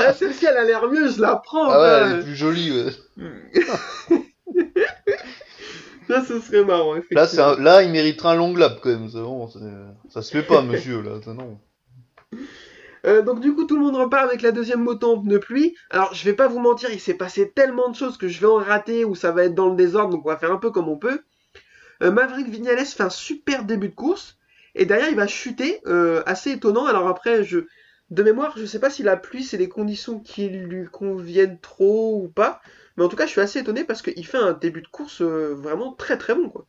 S2: Ah, celle-ci elle a l'air mieux, je la prends.
S3: ah ouais,
S2: quoi.
S3: elle est plus jolie, ouais.
S2: Là, ce serait marrant,
S3: Là,
S2: effectivement.
S3: c'est un- là, il mériterait un long lap quand même. Bon, ça se fait pas, monsieur. Là, Ça, non.
S2: Euh, donc du coup, tout le monde repart avec la deuxième moto en pneu pluie. Alors, je vais pas vous mentir, il s'est passé tellement de choses que je vais en rater ou ça va être dans le désordre, donc on va faire un peu comme on peut. Euh, Maverick Vignales fait un super début de course et derrière il va chuter, euh, assez étonnant. Alors après, je de mémoire, je sais pas si la pluie c'est des conditions qui lui conviennent trop ou pas, mais en tout cas, je suis assez étonné parce qu'il fait un début de course euh, vraiment très très bon quoi.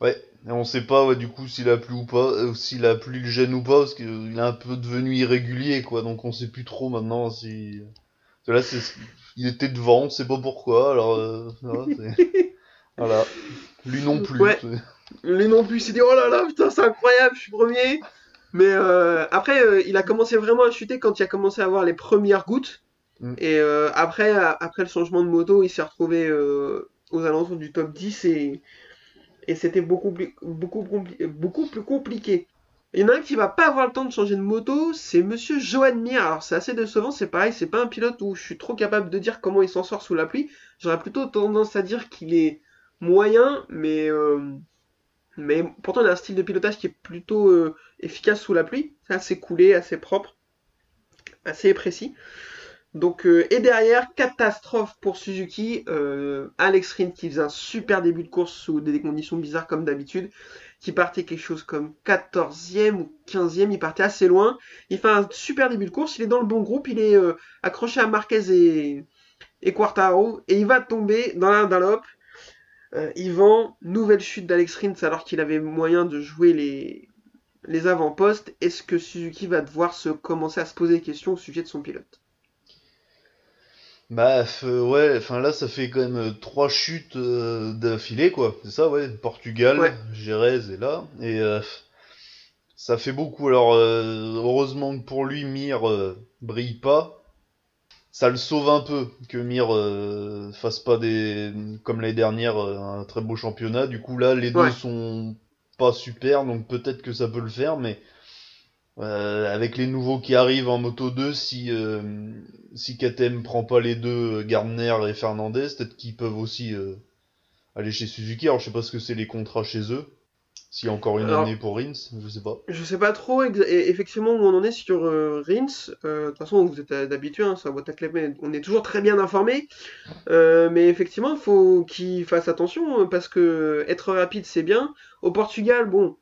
S3: Ouais, et on sait pas ouais, du coup s'il a plu ou pas, euh, s'il a plu le gène ou pas, parce qu'il est un peu devenu irrégulier, quoi. Donc on sait plus trop maintenant si. Là, c'est... il était devant, on sait pas pourquoi. Alors, euh, voilà, c'est- voilà. Lui non plus.
S2: Ouais. Lui non plus, il s'est dit oh là là, putain, c'est incroyable, je suis premier. Mais euh, après, euh, il a commencé vraiment à chuter quand il a commencé à avoir les premières gouttes.
S3: Mm.
S2: Et euh, après, après le changement de moto, il s'est retrouvé euh, aux alentours du top 10 et, et c'était beaucoup plus, beaucoup, beaucoup plus compliqué. Il y en a un qui va pas avoir le temps de changer de moto, c'est Monsieur Johan Mir. Alors c'est assez décevant, c'est pareil, c'est pas un pilote où je suis trop capable de dire comment il s'en sort sous la pluie. J'aurais plutôt tendance à dire qu'il est moyen, mais euh, mais pourtant, il a un style de pilotage qui est plutôt efficace sous la pluie. Assez coulé, assez propre, assez précis. Donc, euh, et derrière, catastrophe pour Suzuki. euh, Alex Rins qui faisait un super début de course sous des conditions bizarres comme d'habitude. Qui partait quelque chose comme 14e ou 15e. Il partait assez loin. Il fait un super début de course. Il est dans le bon groupe. Il est euh, accroché à Marquez et, Quartaro. Et il va tomber dans la Dunlop. Euh, Yvan, nouvelle chute d'Alex Rins alors qu'il avait moyen de jouer les, les avant-postes. Est-ce que Suzuki va devoir se commencer à se poser des questions au sujet de son pilote?
S3: Bah, euh, ouais, enfin là, ça fait quand même euh, trois chutes euh, d'affilée, quoi. C'est ça, ouais. Portugal,
S2: Ouais.
S3: Jerez est là. Et euh, ça fait beaucoup. Alors, euh, heureusement que pour lui, Mir euh, brille pas. Ça le sauve un peu que Mir euh, fasse pas des comme l'année dernière un très beau championnat. Du coup, là, les deux sont pas super, donc peut-être que ça peut le faire, mais euh, avec les nouveaux qui arrivent en Moto 2, si, euh, si KTM prend pas les deux, euh, Gardner et Fernandez, peut-être qu'ils peuvent aussi euh, aller chez Suzuki. Alors je sais pas ce que c'est les contrats chez eux. S'il y a encore une
S2: Alors-
S3: année pour Rins, je sais pas.
S2: Je sais pas trop effectivement où on en est sur euh, Rins. Euh, De toute façon, vous êtes d'habitude, hein, la boîte à mais on est toujours très bien informé. Euh, mais effectivement, il faut qu'il fasse attention parce que être rapide, c'est bien. Au Portugal, bon,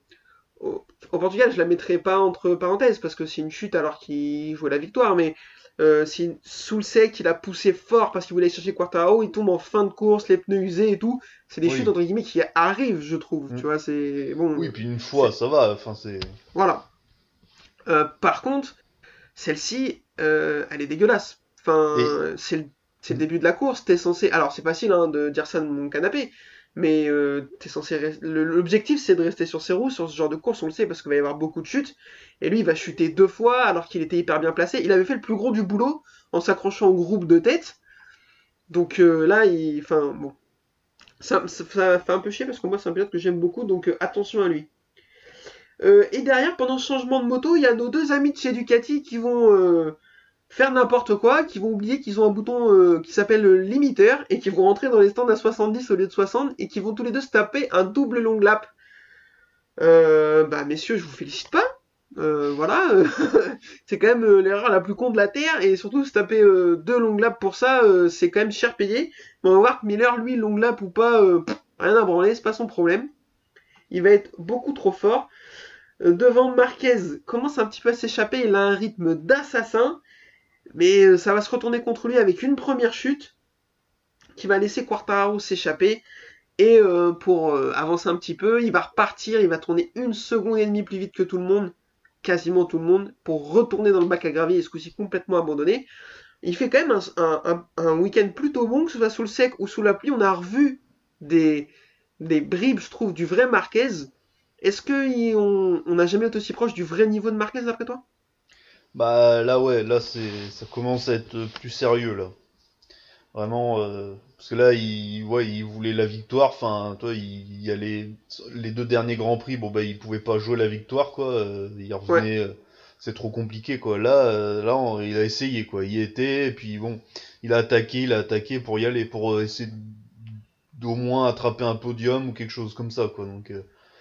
S2: au, Portugal, je la mettrai pas entre parenthèses parce que c'est une chute alors qu'il jouait la victoire. Mais euh, si sous le sec, il a poussé fort parce qu'il voulait chercher Quartaro, il tombe en fin de course, les pneus usés et tout. C'est des
S3: Oui.
S2: chutes entre guillemets qui arrivent, je trouve.
S3: Mm.
S2: Tu vois, c'est bon.
S3: Oui, puis une fois, ça va. Enfin, c'est.
S2: Voilà. Euh, par contre, celle-ci, euh, elle est dégueulasse. Enfin, c'est le, c'est le début de la course. T'es censé. Alors, c'est facile hein, de dire ça de mon canapé, mais euh, t'es censé. L'objectif, c'est de rester sur ses roues sur ce genre de course. On le sait parce qu'il va y avoir beaucoup de chutes. Et lui, il va chuter deux fois alors qu'il était hyper bien placé. Il avait fait le plus gros du boulot en s'accrochant au groupe de tête. Donc euh, là, il. Enfin, bon. Ça, fait un peu chier parce que moi c'est un pilote que j'aime beaucoup, donc euh, attention à lui. Euh, et derrière, pendant ce changement de moto, il y a nos deux amis de chez Ducati qui vont faire n'importe quoi, qui vont oublier qu'ils ont un bouton euh, qui s'appelle le limiteur et qui vont rentrer dans les stands à 70 au lieu de 60 et qui vont tous les deux se taper un double long lap. Euh, bah messieurs, je vous félicite pas. Euh, voilà, c'est quand même l'erreur la plus con de la terre et surtout se taper deux long laps pour ça, c'est quand même cher payé. Mais on va voir que Miller, lui, long lap ou pas, rien à branler, c'est pas son problème. Il va être beaucoup trop fort. Devant Marquez, commence un petit peu à s'échapper, il a un rythme d'assassin, mais euh, ça va se retourner contre lui avec une première chute qui va laisser Quartararo s'échapper. Et euh, pour euh, avancer un petit peu, il va repartir, il va tourner une seconde et demie plus vite que tout le monde, quasiment tout le monde, pour retourner dans le bac à gravier et ce coup-ci complètement abandonné. Il fait quand même un, week-end plutôt bon, que ce soit sous le sec ou sous la pluie. On a revu des, bribes, je trouve, du vrai Marquez. Est-ce qu'on on n'a jamais été aussi proche du vrai niveau de Marquez d'après toi?
S3: Bah là ouais, là c'est ça commence à être plus sérieux là. Vraiment euh, parce que là il ouais, il voulait la victoire, enfin toi il, y a les, les deux derniers grands prix, bon bah il pouvait pas jouer la victoire quoi, euh, il revenait euh, c'est trop compliqué quoi. Là euh, là on- il a essayé quoi, il y était et puis bon, il a attaqué, il a attaqué pour y aller pour euh, essayer d'au moins attraper un podium ou quelque chose comme ça quoi. Donc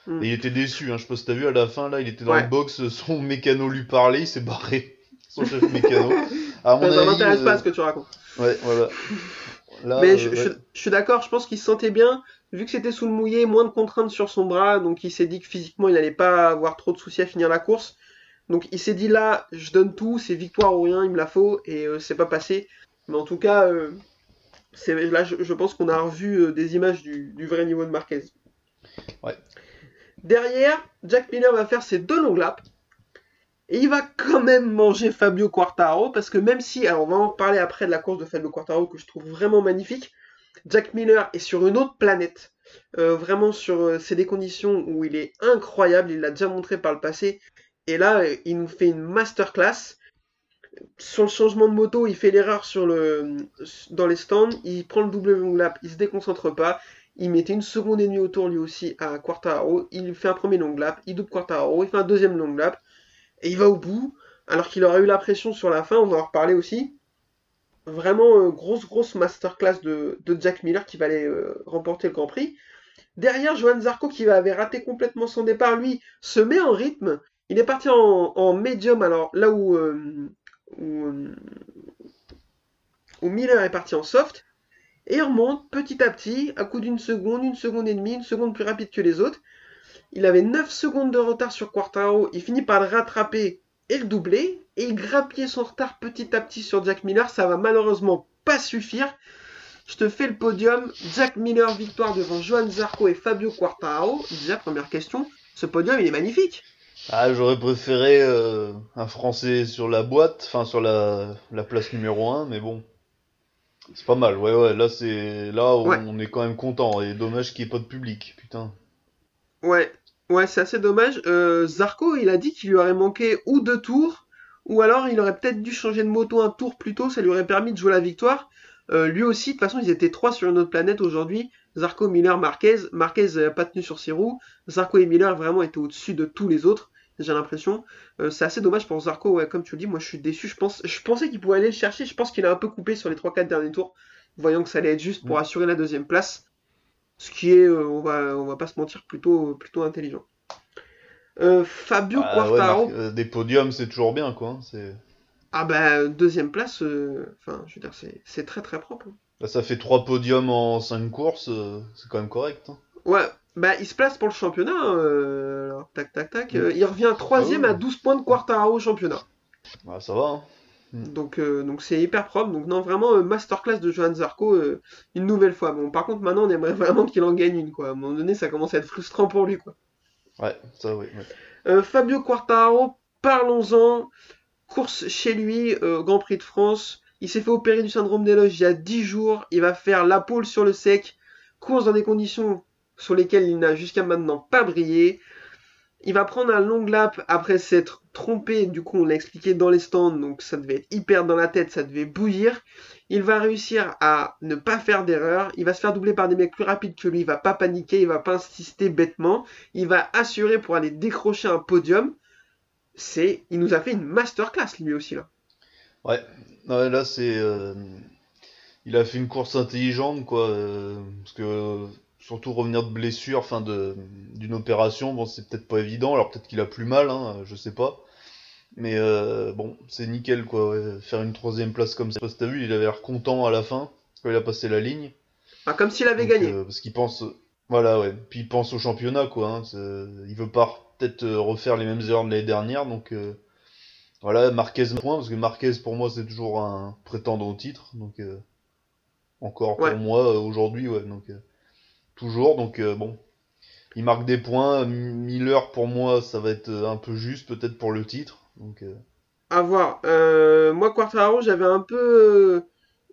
S3: euh, et il était déçu, hein. je sais pas si t'as vu à la fin là, il était dans
S2: Ouais.
S3: le box, son mécano lui parlait, il s'est barré, son chef mécano. À mon
S2: Ça, m'intéresse
S3: euh,
S2: pas ce que tu racontes.
S3: Ouais, voilà. Là,
S2: Mais
S3: euh,
S2: je,
S3: ouais.
S2: je- je suis d'accord, je pense qu'il se sentait bien, vu que c'était sous le mouillé, moins de contraintes sur son bras, donc il s'est dit que physiquement il n'allait pas avoir trop de soucis à finir la course. Donc il s'est dit là, je donne tout, c'est victoire ou rien, il me la faut, et euh, c'est pas passé. Mais en tout cas, euh, c'est, là je, je pense qu'on a revu euh, des images du, du vrai niveau de Marquez.
S3: Ouais.
S2: Derrière, Jack Miller va faire ses deux longs laps. Et il va quand même manger Fabio Quartaro, parce que même si, alors on va en parler après de la course de Fabio Quartaro que je trouve vraiment magnifique, Jack Miller est sur une autre planète. Euh, vraiment sur euh, c'est des conditions où il est incroyable, il l'a déjà montré par le passé. Et là, euh, il nous fait une masterclass. Sur le changement de moto, il fait l'erreur dans les stands, il prend le double long lap, il se déconcentre pas, il mettait une seconde et demie autour lui aussi à Quartaro, il fait un premier long lap, il double Quartaro, il fait un deuxième long lap, et il va au bout, alors qu'il aura eu la pression sur la fin, on va en reparler aussi. Vraiment euh, grosse grosse masterclass de, Jack Miller qui va aller euh, remporter le Grand Prix. Derrière, Johan Zarco qui avait raté complètement son départ, lui, se met en rythme. Il est parti en, médium, alors là euh, où Miller est parti en soft, et remonte petit à petit, à coup d'une seconde, une seconde et demie, une seconde plus rapide que les autres. Il avait 9 secondes de retard sur Quartaro, il finit par le rattraper et le doubler, et il grappillait son retard petit à petit sur Jack Miller, ça va malheureusement pas suffire. Je te fais le podium, Jack Miller victoire devant Johan Zarco et Fabio Quartaro. Déjà, première question, ce podium il est magnifique.
S3: Ah, j'aurais préféré euh, un Français sur la boîte, enfin sur la, la place numéro 1, mais bon. C'est pas mal, ouais, ouais, là c'est. Là on,
S2: Ouais.
S3: on est quand même content, et dommage qu'il n'y ait pas de public, putain.
S2: Ouais, ouais, c'est assez dommage. Euh, Zarco, il a dit qu'il lui aurait manqué ou deux tours, ou alors il aurait peut-être dû changer de moto un tour plus tôt, ça lui aurait permis de jouer la victoire. Euh, lui aussi, de toute façon, ils étaient trois sur une autre planète aujourd'hui. Zarco, Miller, Marquez. Marquez n'a pas tenu sur ses roues. Zarco et Miller vraiment étaient au-dessus de tous les autres, j'ai l'impression. Euh, c'est assez dommage pour Zarco, ouais, comme tu le dis, moi je suis déçu. Je, pense, je pensais qu'il pouvait aller le chercher, je pense qu'il a un peu coupé sur les 3-4 derniers tours, voyant que ça allait être juste pour
S3: Mm.
S2: assurer la deuxième place. Ce qui est, euh, on, va, on va pas se mentir, plutôt, plutôt intelligent. Euh, Fabio
S3: Ah,
S2: Quartaro,
S3: des podiums c'est toujours bien, quoi. hein, C'est...
S2: ah bah deuxième place, enfin je veux dire c'est c'est très très propre. hein.
S3: Là, ça fait trois podiums en cinq courses, c'est quand même correct. hein.
S2: Ouais, bah il se place pour le championnat, euh, tac tac tac, euh, il revient troisième
S3: Ah
S2: à 12 points de Quartaro au championnat.
S3: Ah, ça va, hein.
S2: Donc euh, donc c'est hyper propre, donc non vraiment euh, masterclass de Johan Zarco euh, une nouvelle fois. Bon par contre maintenant on aimerait vraiment qu'il en gagne une quoi, à un moment donné ça commence à être frustrant pour lui quoi.
S3: Ouais, ça, oui. ouais.
S2: Euh, Fabio Quartararo, parlons-en. Course chez lui, euh, Grand Prix de France. Il s'est fait opérer du syndrome des loges il y a 10 jours. Il va faire la pole sur le sec. Course dans des conditions sur lesquelles il n'a jusqu'à maintenant pas brillé. Il va prendre un long lap après s'être trompé, du coup on l'a expliqué dans les stands, donc ça devait être hyper dans la tête, ça devait bouillir. Il va réussir à ne pas faire d'erreur, il va se faire doubler par des mecs plus rapides que lui, il va pas paniquer, il va pas insister bêtement, il va assurer pour aller décrocher un podium. C'est, il nous a fait une masterclass lui aussi là.
S3: Ouais, là c'est, euh, il a fait une course intelligente quoi, euh, parce que surtout revenir de blessure, enfin de d'une opération, bon c'est peut-être pas évident, alors peut-être qu'il a plus mal, hein, je sais pas. Mais euh, bon, c'est nickel quoi, ouais. faire une troisième place comme ça. Parce que t'as vu, il avait l'air content à la fin quand il a passé la ligne.
S2: Ah, comme s'il avait
S3: Donc,
S2: gagné.
S3: euh, parce qu'il pense, voilà ouais, puis il pense au championnat quoi. Hein, il veut pas peut-être euh, refaire les mêmes erreurs de l'année dernière, donc euh, voilà Marquez point parce que Marquez pour moi c'est toujours un prétendant au titre, donc euh, encore pour moi aujourd'hui ouais, donc euh, toujours donc euh, bon. Il marque des points, Miller pour moi ça va être euh, un peu juste peut-être pour le titre, donc euh,
S2: À voir. Euh, moi, Quartararo, j'avais un peu. euh,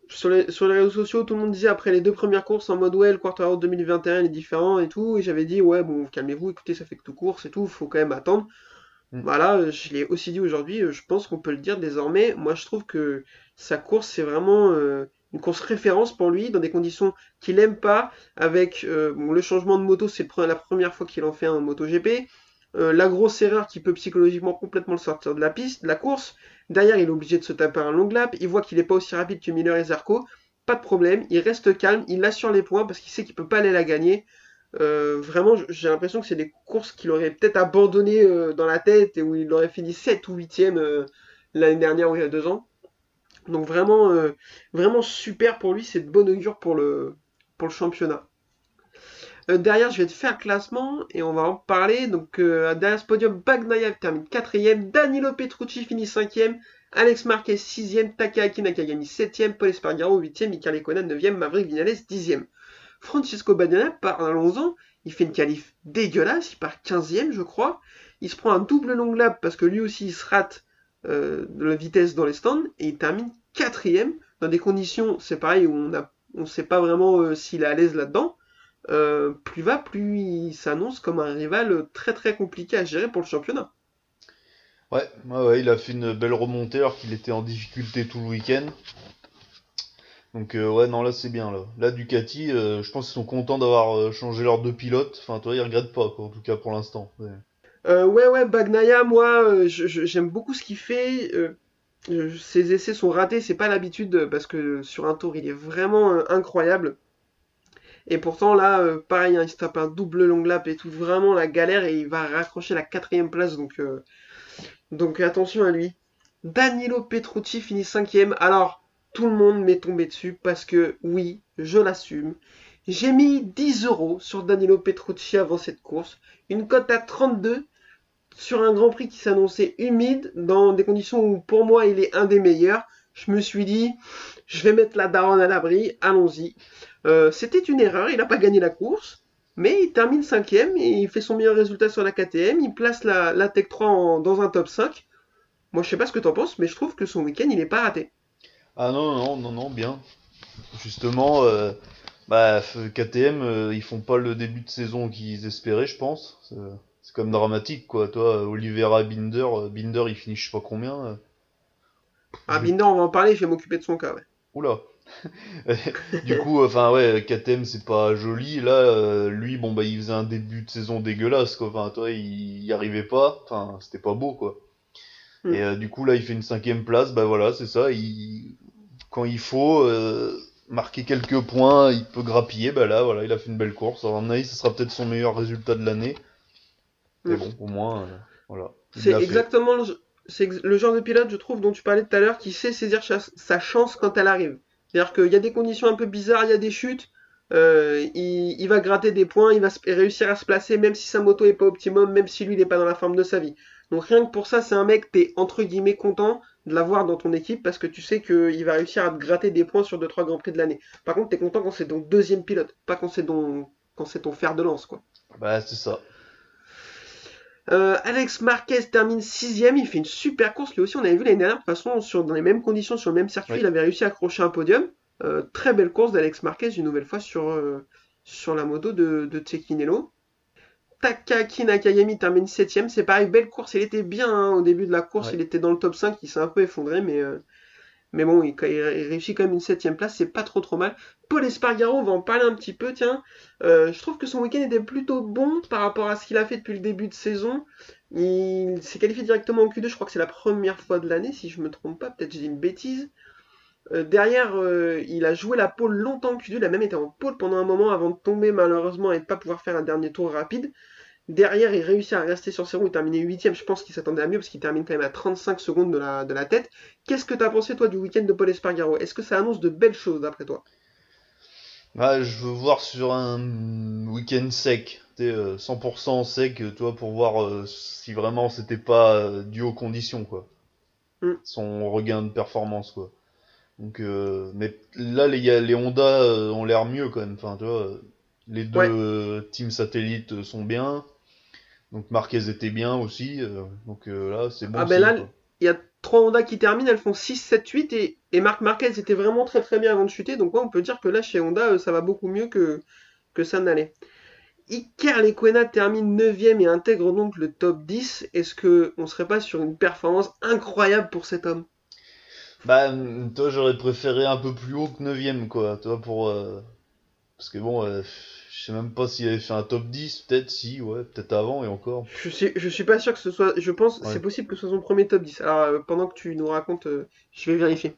S2: sur les, sur les réseaux sociaux, tout le monde disait après les deux premières courses en mode ouais, le Quartararo 2021 il est différent et tout. Et j'avais dit ouais, bon, calmez-vous, écoutez, ça fait que deux courses et tout, faut quand même attendre.
S3: Mm.
S2: Voilà, je l'ai aussi dit aujourd'hui, je pense qu'on peut le dire désormais. Moi, je trouve que sa course, c'est vraiment euh, une course référence pour lui, dans des conditions qu'il aime pas, avec euh, le changement de moto, c'est la première fois qu'il en fait un MotoGP. Euh, la grosse erreur qui peut psychologiquement complètement le sortir de la piste, de la course. Derrière, il est obligé de se taper un long lap. Il voit qu'il n'est pas aussi rapide que Miller et Zarco. Pas de problème, il reste calme, il assure les points parce qu'il sait qu'il peut pas aller la gagner. Euh, vraiment, j'ai l'impression que c'est des courses qu'il aurait peut-être abandonné euh, dans la tête et où il aurait fini 7 ou 8ème euh, l'année dernière ou il y a deux ans. Donc vraiment, euh, vraiment super pour lui, c'est de bon augure pour le, championnat. Euh, derrière, je vais te faire classement et on va en parler. Donc, euh, derrière ce podium, Bagnaia termine 4ème, Danilo Petrucci finit 5ème, Alex Marquez 6ème, Takahaki Nakagami 7ème, Paul Espargaro 8ème, Mika Lekonen 9ème, Maverick Vinales 10ème. Francisco Bagnaia, parlons-en, il fait une qualif dégueulasse, il part 15ème, je crois. Il se prend un double long lap parce que lui aussi il se rate euh, de la vitesse dans les stands et il termine 4ème dans des conditions, c'est pareil, où on a, on sait pas vraiment euh, s'il est à l'aise là-dedans. Euh, plus va, plus il s'annonce comme un rival très très compliqué à gérer pour le championnat.
S3: ouais, ouais, il a fait une belle remontée alors qu'il était en difficulté tout le week-end. Donc ouais, non là c'est bien là. Ducati, je pense qu'ils sont contents d'avoir changé leurs deux pilotes. Enfin, toi, ils regrettent pas quoi, en tout cas pour l'instant.
S2: Euh, ouais, ouais, Bagnaia, moi, euh, j'aime beaucoup ce qu'il fait. Euh, ses essais sont ratés, c'est pas l'habitude parce que sur un tour, il est vraiment incroyable. Et pourtant, là, pareil, hein, il se tape un double long lap et tout, vraiment la galère et il va raccrocher la quatrième place. Donc, donc attention à lui. Danilo Petrucci finit cinquième. Alors, tout le monde m'est tombé dessus parce que, oui, je l'assume. J'ai mis 10 euros sur Danilo Petrucci avant cette course. Une cote à 32 sur un Grand Prix qui s'annonçait humide, dans des conditions où pour moi il est un des meilleurs. Je me suis dit, je vais mettre la daronne à l'abri, allons-y. Euh, C'était une erreur, il n'a pas gagné la course, mais il termine cinquième et il fait son meilleur résultat sur la KTM. Il place la, Tech 3 en- dans un top 5. Moi je sais pas ce que t'en penses, mais je trouve que son week-end il est pas raté.
S3: Ah non, non, non, non, bien. Justement, euh, bah, KTM, euh, ils font pas le début de saison qu'ils espéraient, je pense. C'est comme dramatique, quoi. Toi, Oliveira, Binder, euh, Binder, il finit je sais pas combien. euh.
S2: Ah, Binder, on va en parler, je vais m'occuper de son cas. Ouais.
S3: Oula. du coup, enfin ouais, KTM c'est pas joli. Là, euh, lui, bon bah il faisait un début de saison dégueulasse quoi. Enfin toi, il y arrivait pas. Enfin c'était pas beau quoi.
S2: Hmm.
S3: Et euh, du coup là, il fait une cinquième place. Bah voilà, c'est ça. Il quand il faut euh, marquer quelques points, il peut grappiller. Bah là, voilà, il a fait une belle course. À mon avis, ce sera peut-être son meilleur résultat de l'année. Mais
S2: Hmm.
S3: bon, au moins, euh, voilà. il
S2: C'est exactement le, c'est ex- le genre de pilote, je trouve, dont tu parlais tout à l'heure, qui sait saisir sa chance quand elle arrive. C'est-à-dire qu'il y a des conditions un peu bizarres, il y a des chutes, euh, il, il va gratter des points, il va réussir à se placer, même si sa moto est pas optimum, même si lui, il n'est pas dans la forme de sa vie. Donc rien que pour ça, c'est un mec, t'es entre guillemets content de l'avoir dans ton équipe parce que tu sais qu'il va réussir à te gratter des points sur 2-3 Grands Prix de l'année. Par contre, t'es content quand c'est ton deuxième pilote, pas quand c'est ton, quand c'est ton fer de lance, quoi.
S3: Bah c'est ça.
S2: Euh, Alex Marquez termine sixième, il fait une super course lui aussi. On avait vu l'année dernière, de toute façon, sur, dans les mêmes conditions, sur le même circuit,
S3: Oui.
S2: il avait réussi à accrocher un podium. Euh, très belle course d'Alex Marquez, une nouvelle fois sur, euh, sur la moto de, de Cecchinello. Takaki Nakagami termine 7ème. C'est pareil, belle course. Il était bien hein, au début de la course.
S3: Ouais.
S2: Il était dans le top 5. Il s'est un peu effondré, mais, mais bon, il, réussit quand même une 7ème place. C'est pas trop trop mal. Paul Espargaro, on va en parler un petit peu. Tiens, Euh, je trouve que son week-end était plutôt bon par rapport à ce qu'il a fait depuis le début de saison. Il s'est qualifié directement en Q2. Je crois que c'est la première fois de l'année, si je me trompe pas. Peut-être j'ai dit une bêtise. Euh, derrière, euh, il a joué la pole longtemps en Q2, il a même été en pole pendant un moment avant de tomber malheureusement et de pas pouvoir faire un dernier tour rapide. Derrière, il réussit à rester sur ses roues, il terminait 8ème, je pense qu'il s'attendait à mieux parce qu'il termine quand même à 35 secondes de la, de la tête. Qu'est-ce que tu as pensé toi du week-end de Paul Espargaro? Est-ce que ça annonce de belles choses d'après toi?
S3: Ah, je veux voir sur un week-end sec, tu sais, euh, 100% sec, toi, pour voir euh, si vraiment c'était pas euh, dû aux conditions, quoi.
S2: Mm.
S3: Son regain de performance, quoi. Donc, euh, mais là, les, Honda ont l'air mieux quand même. Enfin, tu vois, les deux
S2: Ouais.
S3: teams satellites sont bien. Donc Marquez était bien aussi. euh, donc euh, là, c'est bon.
S2: Ah ben là. Il y a trois Honda qui terminent, elles font 6, 7, 8 et, et Marc Marquez était vraiment très très bien avant de chuter. Donc ouais, on peut dire que là chez Honda, euh, ça va beaucoup mieux que, que ça n'allait. Iker Lecuona termine 9ème et intègre donc le top 10. Est-ce que on serait pas sur une performance incroyable pour cet homme?
S3: Bah, toi, j'aurais préféré un peu plus haut que 9ème, quoi. Toi, pour. euh, Parce que bon, euh, je sais même pas s'il avait fait un top 10, peut-être si, ouais, peut-être avant et encore.
S2: Je suis, je suis pas sûr que ce soit. Je pense
S3: Ouais.
S2: c'est possible que ce soit son premier top 10. Alors euh, pendant que tu nous racontes, euh, je vais vérifier.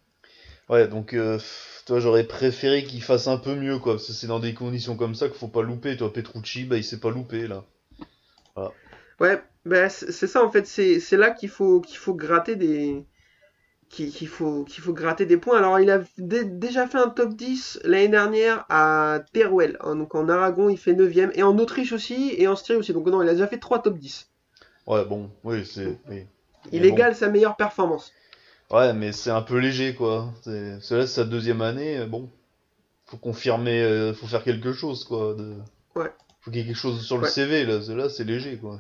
S3: Ouais, donc, euh, toi, j'aurais préféré qu'il fasse un peu mieux, quoi. Parce que c'est dans des conditions comme ça qu'il faut pas louper. Toi, Petrucci, bah, il s'est pas loupé, là.
S2: Ouais, bah, c'est ça en fait, c'est c'est là qu'il faut qu'il faut gratter des qu'il faut qu'il faut gratter des points. Alors il a dé- déjà fait un top 10 l'année dernière à Teruel, hein, donc en Aragon il fait 9ème et en Autriche aussi et en Styrie aussi. Donc non, il a déjà fait 3 top 10.
S3: Ouais, bon, oui, c'est. oui.
S2: Il
S3: Mais bon.
S2: égale sa meilleure performance.
S3: Ouais, mais c'est un peu léger, quoi. C'est là, sa deuxième année, euh, bon. Faut confirmer, euh, faut faire quelque chose, quoi. De...
S2: Ouais.
S3: Faut qu'il y ait quelque chose sur le
S2: Ouais.
S3: CV, là. C'est- Là, c'est léger, quoi.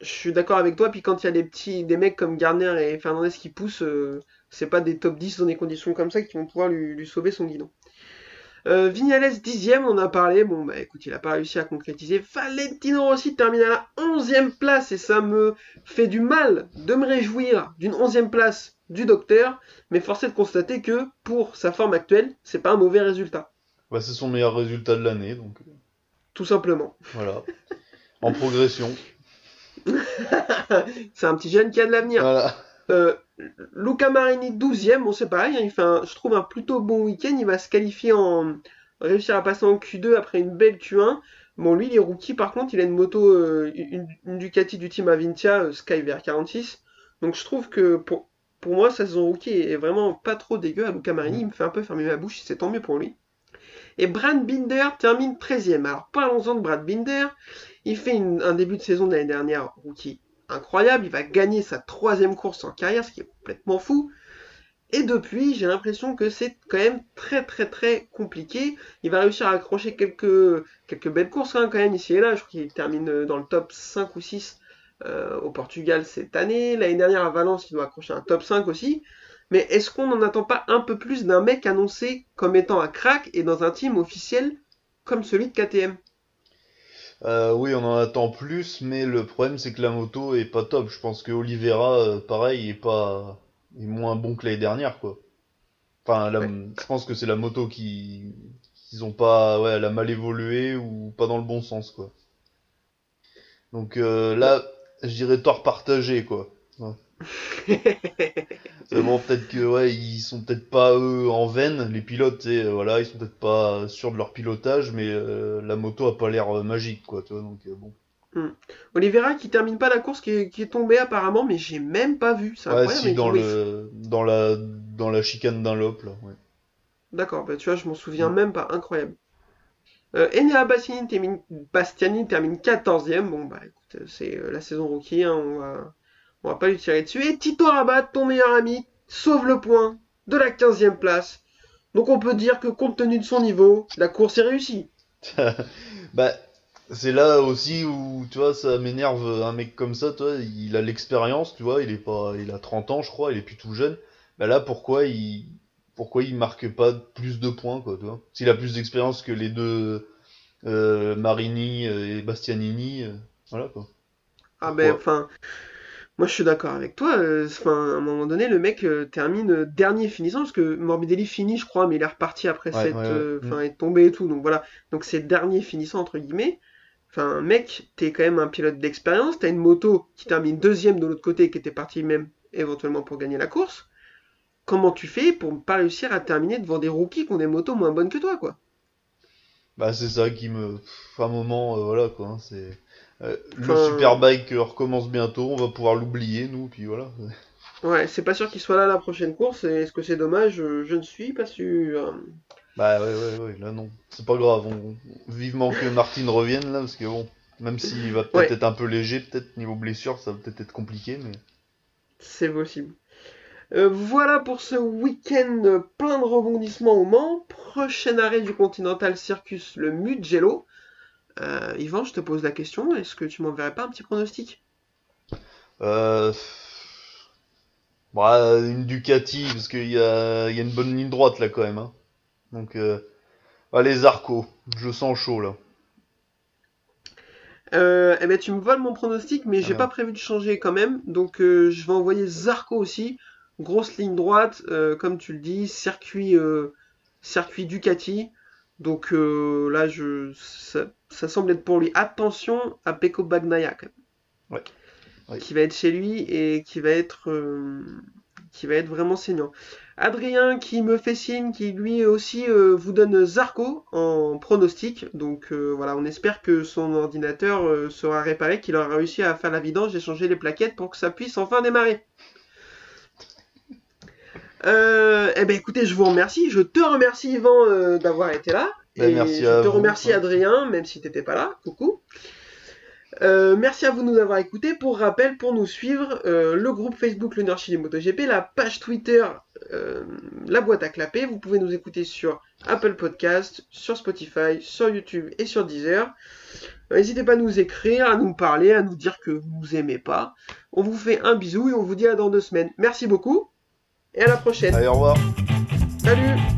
S2: Je suis d'accord avec toi, puis quand il y a des petits des mecs comme Gardner et Fernandez qui poussent, euh, c'est pas des top 10 dans des conditions comme ça qui vont pouvoir lui, lui sauver son guidon. Euh, Vignales dixième, on a parlé. Bon, bah écoute, il a pas réussi à concrétiser. Valentino Rossi termine à la 11e place et ça me fait du mal de me réjouir d'une 11e place du docteur, mais force est de constater que pour sa forme actuelle, c'est pas un mauvais résultat,
S3: Bah, c'est son meilleur résultat de l'année, donc euh,
S2: tout simplement.
S3: voilà. En progression.
S2: c'est un petit jeune qui a de l'avenir.
S3: Voilà.
S2: Euh, Luca Marini 12ème, bon c'est pareil, hein, il fait un, je trouve un plutôt bon week-end, il va se qualifier en réussir à passer en Q2 après une belle Q1. Bon lui il est rookie par contre, il a une moto euh, une, Ducati du team Avintia euh, Sky VR46. Donc je trouve que pour, moi sa saison rookie est vraiment pas trop dégueu à Luca Marini, il me fait un peu fermer ma bouche, c'est tant mieux pour lui. Et Brad Binder termine 13ème. Alors parlons-en de Brad Binder, il fait un début de saison de l'année dernière rookie incroyable. Il va gagner sa troisième course en carrière, ce qui est complètement fou. Et depuis, j'ai l'impression que c'est quand même très très très compliqué. Il va réussir à accrocher quelques, quelques belles courses hein, quand même ici et là. Je crois qu'il termine dans le top 5 ou 6 euh, au Portugal cette année. L'année dernière à Valence, il doit accrocher un top 5 aussi. Mais est-ce qu'on n'en attend pas un peu plus d'un mec annoncé comme étant un crack et dans un team officiel comme celui de KTM
S3: Euh, oui, on en attend plus, mais le problème, c'est que la moto est pas top. Je pense que Oliveira, euh, pareil, est pas. est moins bon que l'année dernière, quoi. Enfin, la-
S2: Ouais.
S3: je pense que c'est la moto qui. qu'ils ont pas. Ouais, elle a mal évolué ou pas dans le bon sens, quoi. Donc euh, là, je dirais tort partagé, quoi. C'est bon, peut-être que ouais, ils sont peut-être pas eux en veine, les pilotes, sais, euh, voilà, ils sont peut-être pas sûrs de leur pilotage, mais euh, la moto a pas l'air euh, magique, quoi, tu vois, donc euh, bon.
S2: Oliveira qui termine pas la course, qui est, qui est tombé apparemment, mais j'ai même pas vu. C'est
S3: Ouais, si dans
S2: tombé.
S3: le dans la dans la chicane d'un lop là, ouais.
S2: D'accord, bah tu vois, je m'en souviens
S3: Mm.
S2: même pas, incroyable. Euh, Enea Bastianini termine, termine 14ème, bon bah écoute, euh, c'est euh, la saison rookie, hein, on va, on va pas lui tirer dessus. Et Tito Rabat, ton meilleur ami, sauve le point de la 15ème place. Donc on peut dire que compte tenu de son niveau, la course est réussie.
S3: Bah c'est là aussi où tu vois ça m'énerve un mec comme ça, toi, il a l'expérience, tu vois, il est pas il a 30 ans je crois, il est plus tout jeune. Bah là pourquoi il pourquoi il marque pas plus de points quoi, tu vois? S'il a plus d'expérience que les deux euh, Marini euh, et Bastianini, euh, Voilà quoi.
S2: Ah ben, enfin, moi je suis d'accord avec toi. euh, Enfin, à un moment donné, le mec euh, termine euh, dernier finissant parce que Morbidelli finit, je crois, mais il est reparti après
S3: Ouais,
S2: cette,
S3: ouais,
S2: euh,
S3: Mm.
S2: enfin, être tombé et tout. Donc voilà. Donc c'est dernier finissant entre guillemets. Enfin, mec, t'es quand même un pilote d'expérience. T'as une moto qui termine deuxième de l'autre côté, qui était parti même éventuellement pour gagner la course. Comment tu fais pour ne pas réussir à terminer devant des rookies qui ont des motos moins bonnes que toi, quoi?
S3: Bah c'est ça qui me... À un moment, euh, voilà quoi. hein, c'est... euh, le
S2: Enfin-
S3: Superbike euh, recommence bientôt, on va pouvoir l'oublier nous, puis voilà.
S2: Ouais, c'est pas sûr qu'il soit là la prochaine course. Et est-ce que c'est dommage? Euh, Je ne suis pas sûr.
S3: Bah ouais, ouais, ouais, là non. C'est pas grave, on... vivement que Martin revienne là, parce que bon, même s'il va peut-être
S2: Ouais.
S3: être un peu léger, peut-être niveau blessure, ça va peut-être être compliqué, mais...
S2: C'est possible. Euh, voilà pour ce week-end euh, plein de rebondissements au Mans. Prochain arrêt du Continental Circus, le Mugello. Euh, Yvan, je te pose la question, est-ce que tu m'enverrais pas un petit pronostic?
S3: Euh... Bah, une Ducati, parce qu'il y a... il y a une bonne ligne droite là quand même. Hein. Donc, euh... bah, les Arcos, je sens chaud là.
S2: Euh, eh ben, tu me voles mon pronostic, mais j'ai
S3: Ah,
S2: pas prévu de changer quand même. Donc, euh, je vais envoyer Zarco aussi. Grosse ligne droite, euh, comme tu le dis, circuit, circuit Ducati. Donc là, je, ça, ça semble être pour lui. Attention à Pecco Bagnaia quand même.
S3: Ouais. Ouais.
S2: Qui va être chez lui et qui va être, euh, qui va être vraiment saignant. Adrien qui me fait signe, qui lui aussi euh, vous donne Zarco en pronostic. Donc euh, voilà, on espère que son ordinateur sera réparé, qu'il aura réussi à faire la vidange et changer les plaquettes pour que ça puisse enfin démarrer. Eh ben écoutez, je vous remercie. Je te remercie Yvan d'avoir été là.
S3: Ben,
S2: et
S3: merci
S2: je
S3: à
S2: te
S3: vous.
S2: remercie Adrien, même si t'étais pas là. Coucou. Euh, merci à vous de nous avoir écoutés. Pour rappel, pour nous suivre, euh, le groupe Facebook Le Nord Chili MotoGP, la page Twitter euh, La Boîte à Clapper. Vous pouvez nous écouter sur Apple Podcast, sur Spotify, sur YouTube et sur Deezer. N'hésitez pas à nous écrire, à nous parler, à nous dire que vous nous aimez pas. On vous fait un bisou et on vous dit à dans deux semaines. Merci beaucoup et à la prochaine.
S3: Allez, au revoir.
S2: Salut